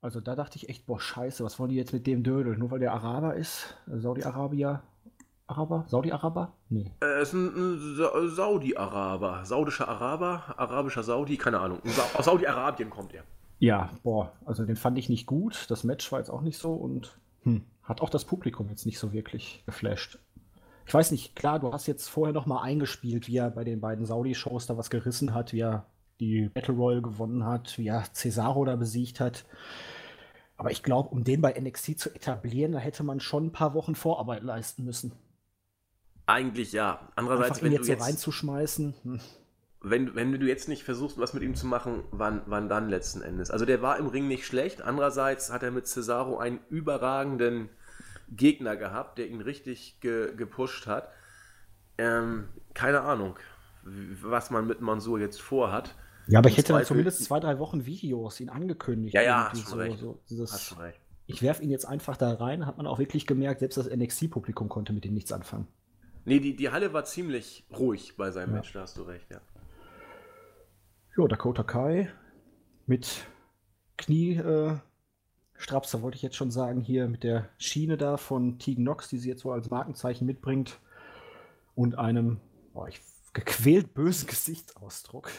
Also da dachte ich echt, boah, scheiße, was wollen die jetzt mit dem Dödel? Nur weil der Araber ist? Saudi-Arabier? Araber? Saudi-Araber? Nee. Er ist ein, ein Saudi-Araber. Saudischer Araber, arabischer Saudi, keine Ahnung. Aus Saudi-Arabien kommt er. Ja, boah, also den fand ich nicht gut. Das Match war jetzt auch nicht so und hm, hat auch das Publikum jetzt nicht so wirklich geflasht ich weiß nicht, klar, du hast jetzt vorher noch mal eingespielt, wie er bei den beiden Saudi-Shows da was gerissen hat, wie er die Battle Royale gewonnen hat, wie er Cesaro da besiegt hat. Aber ich glaube, um den bei NXT zu etablieren, da hätte man schon ein paar Wochen Vorarbeit leisten müssen. Eigentlich ja. Andererseits, Einfach ihn wenn jetzt du jetzt so reinzuschmeißen. Hm. Wenn, wenn du jetzt nicht versuchst, was mit ihm zu machen, wann, wann dann letzten Endes? Also der war im Ring nicht schlecht. Andererseits hat er mit Cesaro einen überragenden Gegner gehabt, der ihn richtig ge gepusht hat. Ähm, keine Ahnung, was man mit Mansur jetzt vorhat. Ja, aber ich hätte dann zumindest zwei, drei Wochen Videos ihn angekündigt. Ja, ja, hast so, recht. So dieses, hast recht. Ich werfe ihn jetzt einfach da rein, hat man auch wirklich gemerkt, selbst das NXT-Publikum konnte mit ihm nichts anfangen. Nee, die, die Halle war ziemlich ruhig bei seinem ja. Match, da hast du recht, ja. Jo, Dakota Kai mit Knie, äh, Strapser wollte ich jetzt schon sagen, hier mit der Schiene da von Tegan Nox, die sie jetzt so als Markenzeichen mitbringt. Und einem boah, ich, gequält bösen Gesichtsausdruck.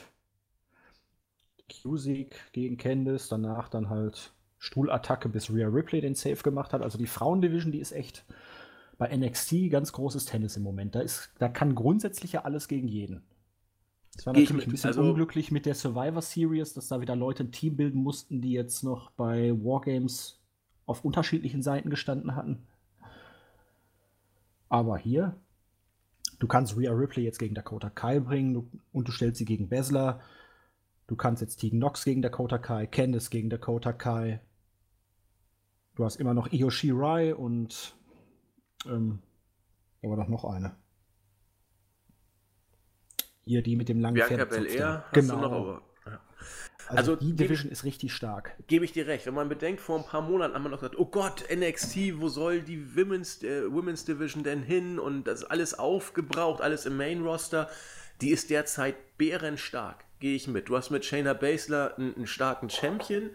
Q-Sieg gegen Candice, danach dann halt Stuhlattacke, bis Rhea Ripley den Safe gemacht hat. Also die Frauendivision, die ist echt bei NXT ganz großes Tennis im Moment. Da, ist, da kann grundsätzlich ja alles gegen jeden. Es war natürlich ein bisschen also, unglücklich mit der Survivor Series, dass da wieder Leute ein Team bilden mussten, die jetzt noch bei Wargames auf unterschiedlichen Seiten gestanden hatten. Aber hier, du kannst Rhea Ripley jetzt gegen Dakota Kai bringen du, und du stellst sie gegen Besler. Du kannst jetzt Tegan Nox gegen Dakota Kai, Candice gegen Dakota Kai. Du hast immer noch Io Shirai und ähm, aber doch noch eine. Hier die mit dem langen Bianca Belair genau. Noch, aber, ja. also, also, die Division ist richtig stark. Gebe ich dir recht. Wenn man bedenkt, vor ein paar Monaten haben wir noch gesagt, oh Gott, NXT, wo soll die Women's, äh, Women's Division denn hin? Und das ist alles aufgebraucht, alles im Main Roster. Die ist derzeit bärenstark. Gehe ich mit. Du hast mit Shayna Baszler einen, einen starken Champion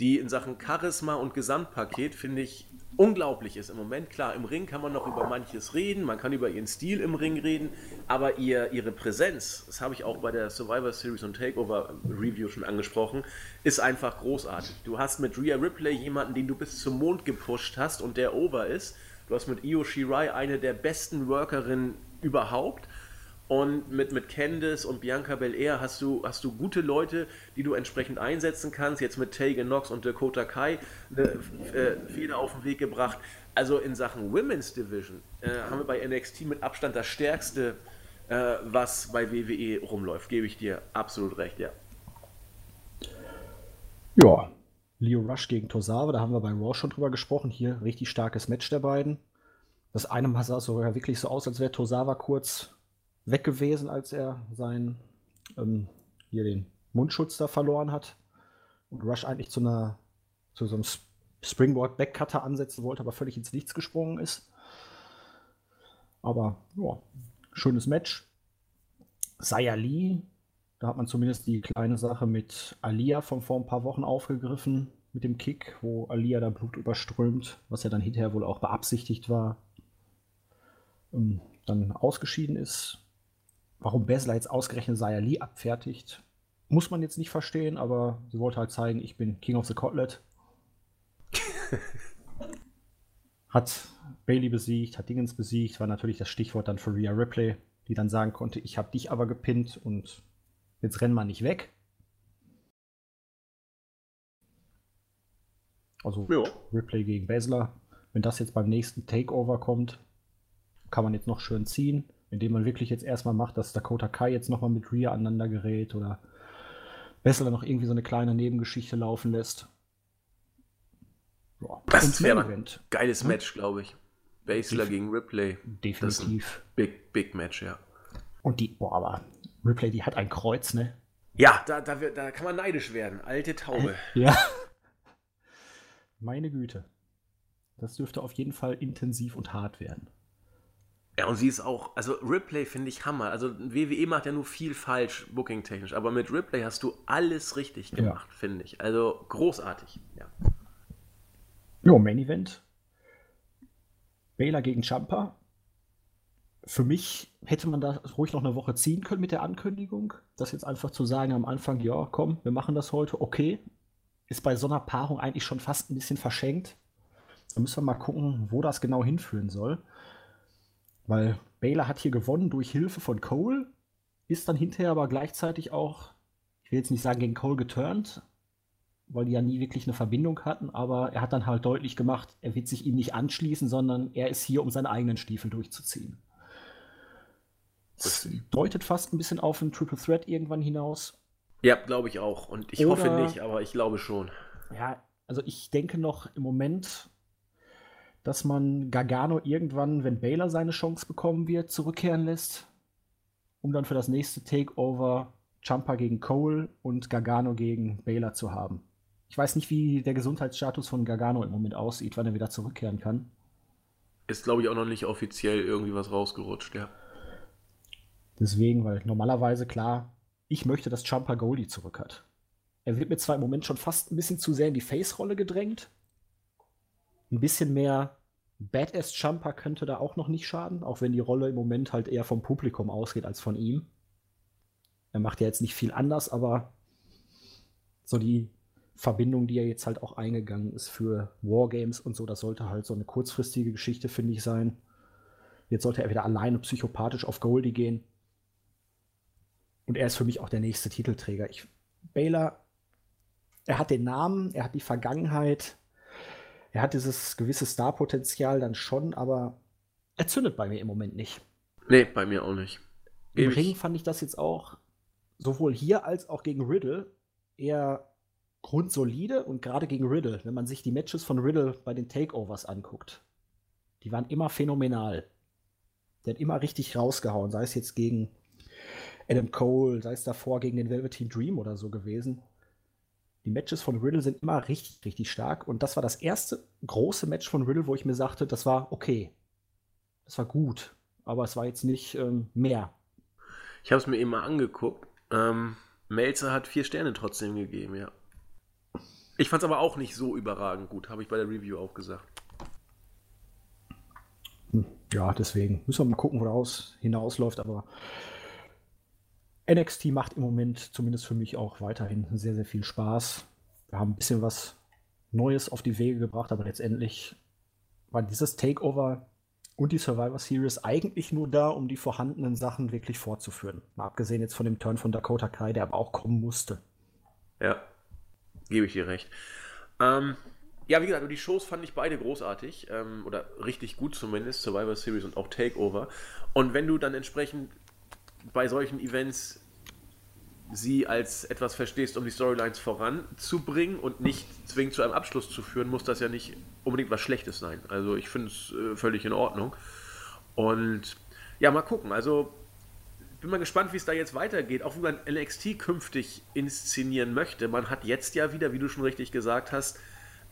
die in Sachen Charisma und Gesamtpaket, finde ich, unglaublich ist im Moment. Klar, im Ring kann man noch über manches reden, man kann über ihren Stil im Ring reden, aber ihr, ihre Präsenz, das habe ich auch bei der Survivor Series und Takeover Review schon angesprochen, ist einfach großartig. Du hast mit Rhea Ripley jemanden, den du bis zum Mond gepusht hast und der over ist. Du hast mit Io Shirai eine der besten Workerinnen überhaupt. Und mit, mit Candice und Bianca Belair hast du, hast du gute Leute, die du entsprechend einsetzen kannst. Jetzt mit Tegan Knox und Dakota Kai eine äh, Feder auf den Weg gebracht. Also in Sachen Women's Division äh, haben wir bei NXT mit Abstand das stärkste, äh, was bei WWE rumläuft. Gebe ich dir absolut recht, ja. Ja, Leo Rush gegen Tosawa, da haben wir bei Raw schon drüber gesprochen. Hier richtig starkes Match der beiden. Das eine sah sogar wirklich so aus, als wäre Tosawa kurz weg gewesen, als er seinen ähm, hier den Mundschutz da verloren hat und Rush eigentlich zu einer zu so einem Springboard Backcutter ansetzen wollte, aber völlig ins Nichts gesprungen ist. Aber ja, schönes Match. Saya Lee, da hat man zumindest die kleine Sache mit Alia von vor ein paar Wochen aufgegriffen, mit dem Kick, wo Alia da Blut überströmt, was ja dann hinterher wohl auch beabsichtigt war, und dann ausgeschieden ist. Warum Besler jetzt ausgerechnet Saya Lee abfertigt, muss man jetzt nicht verstehen, aber sie wollte halt zeigen, ich bin King of the Cotlet. hat Bailey besiegt, hat Dingens besiegt, war natürlich das Stichwort dann für Rhea Ripley, die dann sagen konnte, ich habe dich aber gepinnt und jetzt renn mal nicht weg. Also jo. Ripley gegen Basler. Wenn das jetzt beim nächsten Takeover kommt, kann man jetzt noch schön ziehen indem man wirklich jetzt erstmal macht, dass Dakota Kai jetzt nochmal mit Rhea aneinander gerät oder Bessler noch irgendwie so eine kleine Nebengeschichte laufen lässt. Boah. Das wäre ein geiles hm? Match, glaube ich. Basler gegen Ripley. Definitiv. big, big Match, ja. Und die, boah, aber Ripley, die hat ein Kreuz, ne? Ja, da, da, da kann man neidisch werden. Alte Taube. Ja. Meine Güte. Das dürfte auf jeden Fall intensiv und hart werden. Ja, und sie ist auch, also Ripley finde ich Hammer. Also WWE macht ja nur viel falsch, booking-technisch, aber mit Ripley hast du alles richtig gemacht, ja. finde ich. Also großartig, ja. Jo, Main Event. Baylor gegen Champa. Für mich hätte man da ruhig noch eine Woche ziehen können mit der Ankündigung. Das jetzt einfach zu sagen am Anfang, ja, komm, wir machen das heute, okay. Ist bei so einer Paarung eigentlich schon fast ein bisschen verschenkt. Da müssen wir mal gucken, wo das genau hinführen soll. Weil Baylor hat hier gewonnen durch Hilfe von Cole, ist dann hinterher aber gleichzeitig auch, ich will jetzt nicht sagen gegen Cole geturnt, weil die ja nie wirklich eine Verbindung hatten, aber er hat dann halt deutlich gemacht, er wird sich ihm nicht anschließen, sondern er ist hier, um seine eigenen Stiefel durchzuziehen. Das deutet fast ein bisschen auf einen Triple Threat irgendwann hinaus. Ja, glaube ich auch. Und ich Oder, hoffe nicht, aber ich glaube schon. Ja, also ich denke noch im Moment, dass man Gargano irgendwann, wenn Baylor seine Chance bekommen wird, zurückkehren lässt, um dann für das nächste Takeover Champa gegen Cole und Gargano gegen Baylor zu haben. Ich weiß nicht, wie der Gesundheitsstatus von Gargano im Moment aussieht, wann er wieder zurückkehren kann. Ist, glaube ich, auch noch nicht offiziell irgendwie was rausgerutscht, ja. Deswegen, weil normalerweise klar, ich möchte, dass Champa Goldie zurück hat. Er wird mir zwar im Moment schon fast ein bisschen zu sehr in die Face-Rolle gedrängt, ein bisschen mehr Badass Jumper könnte da auch noch nicht schaden, auch wenn die Rolle im Moment halt eher vom Publikum ausgeht als von ihm. Er macht ja jetzt nicht viel anders, aber so die Verbindung, die er jetzt halt auch eingegangen ist für Wargames und so, das sollte halt so eine kurzfristige Geschichte, finde ich, sein. Jetzt sollte er wieder alleine psychopathisch auf Goldie gehen. Und er ist für mich auch der nächste Titelträger. Ich, Baylor, er hat den Namen, er hat die Vergangenheit, er hat dieses gewisse Star-Potenzial dann schon, aber er zündet bei mir im Moment nicht. Nee, bei mir auch nicht. Im. Ring fand ich das jetzt auch sowohl hier als auch gegen Riddle eher grundsolide und gerade gegen Riddle, wenn man sich die Matches von Riddle bei den Takeovers anguckt, die waren immer phänomenal. Der hat immer richtig rausgehauen, sei es jetzt gegen Adam Cole, sei es davor gegen den Velveteen Dream oder so gewesen die Matches von Riddle sind immer richtig, richtig stark. Und das war das erste große Match von Riddle, wo ich mir sagte, das war okay. Das war gut. Aber es war jetzt nicht ähm, mehr. Ich habe es mir eben mal angeguckt. Ähm, Melzer hat vier Sterne trotzdem gegeben, ja. Ich fand es aber auch nicht so überragend gut, habe ich bei der Review auch gesagt. Hm, ja, deswegen müssen wir mal gucken, woraus hinausläuft, aber NXT macht im Moment zumindest für mich auch weiterhin sehr, sehr viel Spaß. Wir haben ein bisschen was Neues auf die Wege gebracht, aber letztendlich war dieses Takeover und die Survivor Series eigentlich nur da, um die vorhandenen Sachen wirklich fortzuführen. Mal abgesehen jetzt von dem Turn von Dakota Kai, der aber auch kommen musste. Ja, gebe ich dir recht. Ähm, ja, wie gesagt, die Shows fand ich beide großartig ähm, oder richtig gut zumindest, Survivor Series und auch Takeover. Und wenn du dann entsprechend bei solchen Events sie als etwas verstehst, um die Storylines voranzubringen und nicht zwingend zu einem Abschluss zu führen, muss das ja nicht unbedingt was Schlechtes sein. Also ich finde es äh, völlig in Ordnung. Und ja, mal gucken. Also bin mal gespannt, wie es da jetzt weitergeht, auch wie man NXT künftig inszenieren möchte. Man hat jetzt ja wieder, wie du schon richtig gesagt hast,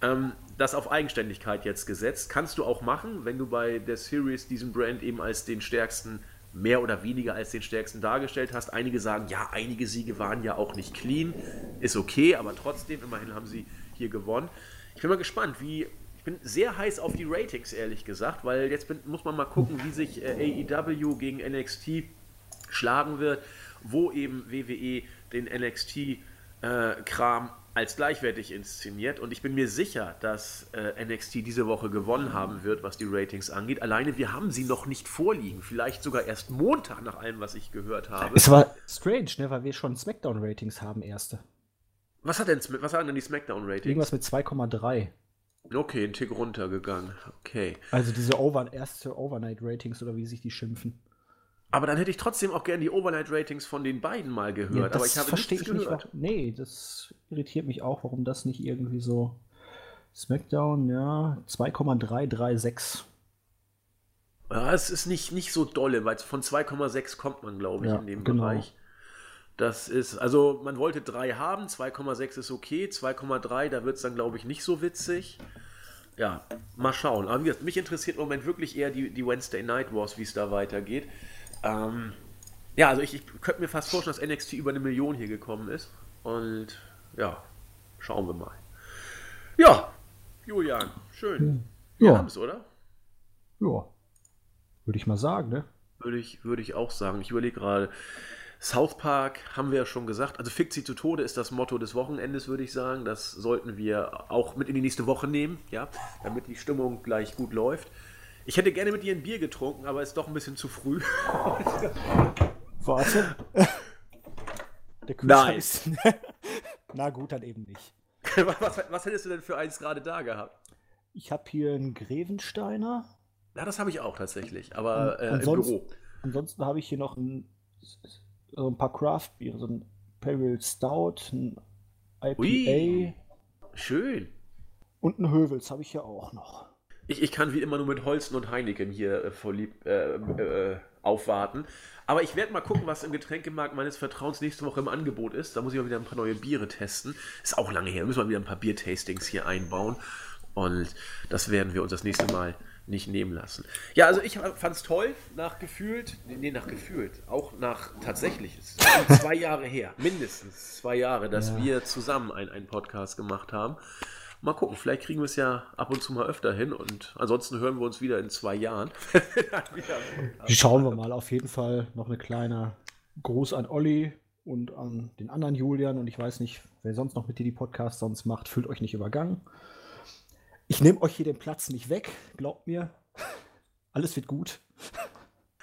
ähm, das auf Eigenständigkeit jetzt gesetzt. Kannst du auch machen, wenn du bei der Series diesen Brand eben als den stärksten mehr oder weniger als den stärksten dargestellt hast. Einige sagen, ja, einige Siege waren ja auch nicht clean. Ist okay, aber trotzdem, immerhin haben sie hier gewonnen. Ich bin mal gespannt, wie. Ich bin sehr heiß auf die Ratings, ehrlich gesagt, weil jetzt bin, muss man mal gucken, wie sich äh, AEW gegen NXT schlagen wird, wo eben WWE den NXT-Kram äh, als gleichwertig inszeniert und ich bin mir sicher, dass äh, NXT diese Woche gewonnen haben wird, was die Ratings angeht. Alleine wir haben sie noch nicht vorliegen, vielleicht sogar erst Montag nach allem, was ich gehört habe. Es war strange, ne, weil wir schon Smackdown-Ratings haben, erste. Was hat denn was haben denn die Smackdown-Ratings? Irgendwas mit 2,3. Okay, ein Tick runtergegangen. Okay. Also diese Over erste Overnight-Ratings oder wie sich die schimpfen. Aber dann hätte ich trotzdem auch gerne die Overnight-Ratings von den beiden mal gehört. Ja, aber ich habe verstehe ich gehört. Nicht, nee, das irritiert mich auch, warum das nicht irgendwie so. SmackDown, ja, 2,336. Ja, es ist nicht, nicht so dolle, weil von 2,6 kommt man, glaube ich, ja, in dem genau. Bereich. Das ist, also man wollte 3 haben, 2,6 ist okay, 2,3, da wird es dann, glaube ich, nicht so witzig. Ja, mal schauen. Aber wie gesagt, mich interessiert im Moment wirklich eher die, die Wednesday Night Wars, wie es da weitergeht. Ähm, ja, also ich, ich könnte mir fast vorstellen, dass NXT über eine Million hier gekommen ist. Und ja, schauen wir mal. Ja, Julian, schön. Ja. Wir haben es, oder? Ja. Würde ich mal sagen, ne? Würde ich, würde ich auch sagen. Ich überlege gerade. South Park haben wir ja schon gesagt. Also Fick sie zu Tode ist das Motto des Wochenendes, würde ich sagen. Das sollten wir auch mit in die nächste Woche nehmen, ja, damit die Stimmung gleich gut läuft. Ich hätte gerne mit dir ein Bier getrunken, aber ist doch ein bisschen zu früh. Warte. Der Nein. Ist... Na gut, dann eben nicht. was, was, hättest du denn für eins gerade da gehabt? Ich habe hier einen Grevensteiner. Ja, das habe ich auch tatsächlich, aber äh, im Büro. Ansonsten habe ich hier noch ein, so ein paar Craft-Biere, so ein Peril Stout, ein IPA. Ui, schön. Und ein Hövels habe ich hier auch noch. Ich, ich kann wie immer nur mit Holzen und Heineken hier äh, vorlieb, äh, äh, aufwarten. Aber ich werde mal gucken, was im Getränkemarkt meines Vertrauens nächste Woche im Angebot ist. Da muss ich mal wieder ein paar neue Biere testen. Ist auch lange her. Da müssen wir wieder ein paar Biertastings hier einbauen. Und das werden wir uns das nächste Mal nicht nehmen lassen. Ja, also ich fand es toll, nach gefühlt, nee, nach gefühlt, auch nach tatsächlich, es ist zwei Jahre her, mindestens zwei Jahre, dass ja. wir zusammen einen Podcast gemacht haben. Mal gucken, vielleicht kriegen wir es ja ab und zu mal öfter hin und ansonsten hören wir uns wieder in zwei Jahren. Schauen wir mal, auf jeden Fall noch eine kleine Gruß an Olli und an den anderen Julian und ich weiß nicht, wer sonst noch mit dir die Podcasts sonst macht, fühlt euch nicht übergangen. Ich nehme euch hier den Platz nicht weg, glaubt mir. Alles wird gut.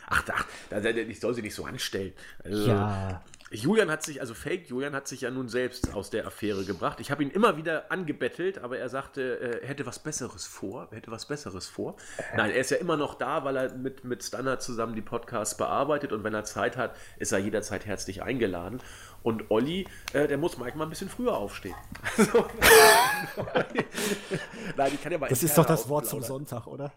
Ach, ach, ich soll sie nicht so anstellen. Also, ja. Julian hat sich, also Fake Julian hat sich ja nun selbst aus der Affäre gebracht. Ich habe ihn immer wieder angebettelt, aber er sagte, er hätte was Besseres vor. Er hätte was Besseres vor. Nein, er ist ja immer noch da, weil er mit, mit Stunner zusammen die Podcasts bearbeitet und wenn er Zeit hat, ist er jederzeit herzlich eingeladen. Und Olli, äh, der muss manchmal ein bisschen früher aufstehen. Nein, ich kann ja mal das ist doch das Wort zum Sonntag, oder?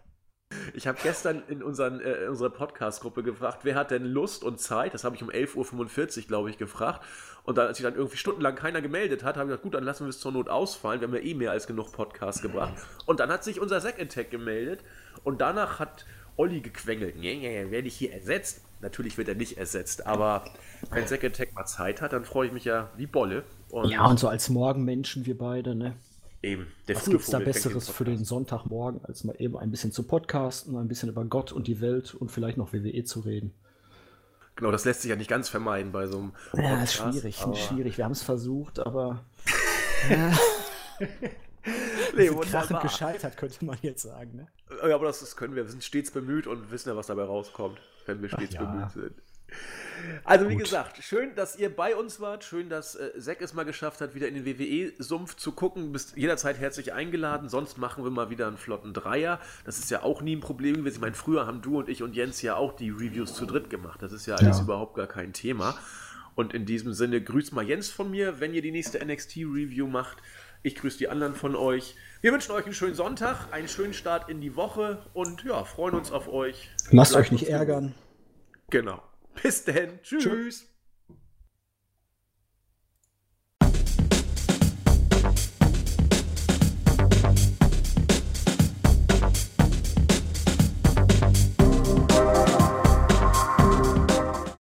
Ich habe gestern in, unseren, äh, in unserer Podcast-Gruppe gefragt, wer hat denn Lust und Zeit? Das habe ich um 11.45 Uhr, glaube ich, gefragt. Und dann, als sich dann irgendwie stundenlang keiner gemeldet hat, habe ich gesagt, gut, dann lassen wir es zur Not ausfallen. Wir haben ja eh mehr als genug Podcasts gebracht. Und dann hat sich unser Zack Attack gemeldet. Und danach hat Olli gequengelt. Nee, nee, werde ich hier ersetzt? Natürlich wird er nicht ersetzt, aber wenn Zack Attack mal Zeit hat, dann freue ich mich ja wie Bolle. Und ja, und so als Morgenmenschen wir beide, ne? Eben, der Was gibt es da Besseres für den Sonntagmorgen, als mal eben ein bisschen zu podcasten, ein bisschen über Gott und die Welt und vielleicht noch WWE zu reden? Genau, das lässt sich ja nicht ganz vermeiden bei so einem Podcast. Ja, ist schwierig, aber... schwierig. Wir haben es versucht, aber. ja. nee, krachend gescheitert, könnte man jetzt sagen. Ne? Ja, aber das, das, können wir. Wir sind stets bemüht und wissen ja, was dabei rauskommt, wenn wir stets ja. bemüht sind. Also, wie Gut. gesagt, schön, dass ihr bei uns wart. Schön, dass äh, Zack es mal geschafft hat, wieder in den WWE-Sumpf zu gucken. Bist jederzeit herzlich eingeladen. Sonst machen wir mal wieder einen flotten Dreier. Das ist ja auch nie ein Problem gewesen. Ich meine, früher haben du und ich und Jens ja auch die Reviews zu dritt gemacht. Das ist ja alles ja. überhaupt gar kein Thema. Und in diesem Sinne, grüßt mal Jens von mir, wenn ihr die nächste NXT-Review macht. Ich grüße die anderen von euch. Wir wünschen euch einen schönen Sonntag, einen schönen Start in die Woche und ja, freuen uns auf euch. Lasst euch nicht ärgern. Genau. Bis denn. Tschüss. Tschüss.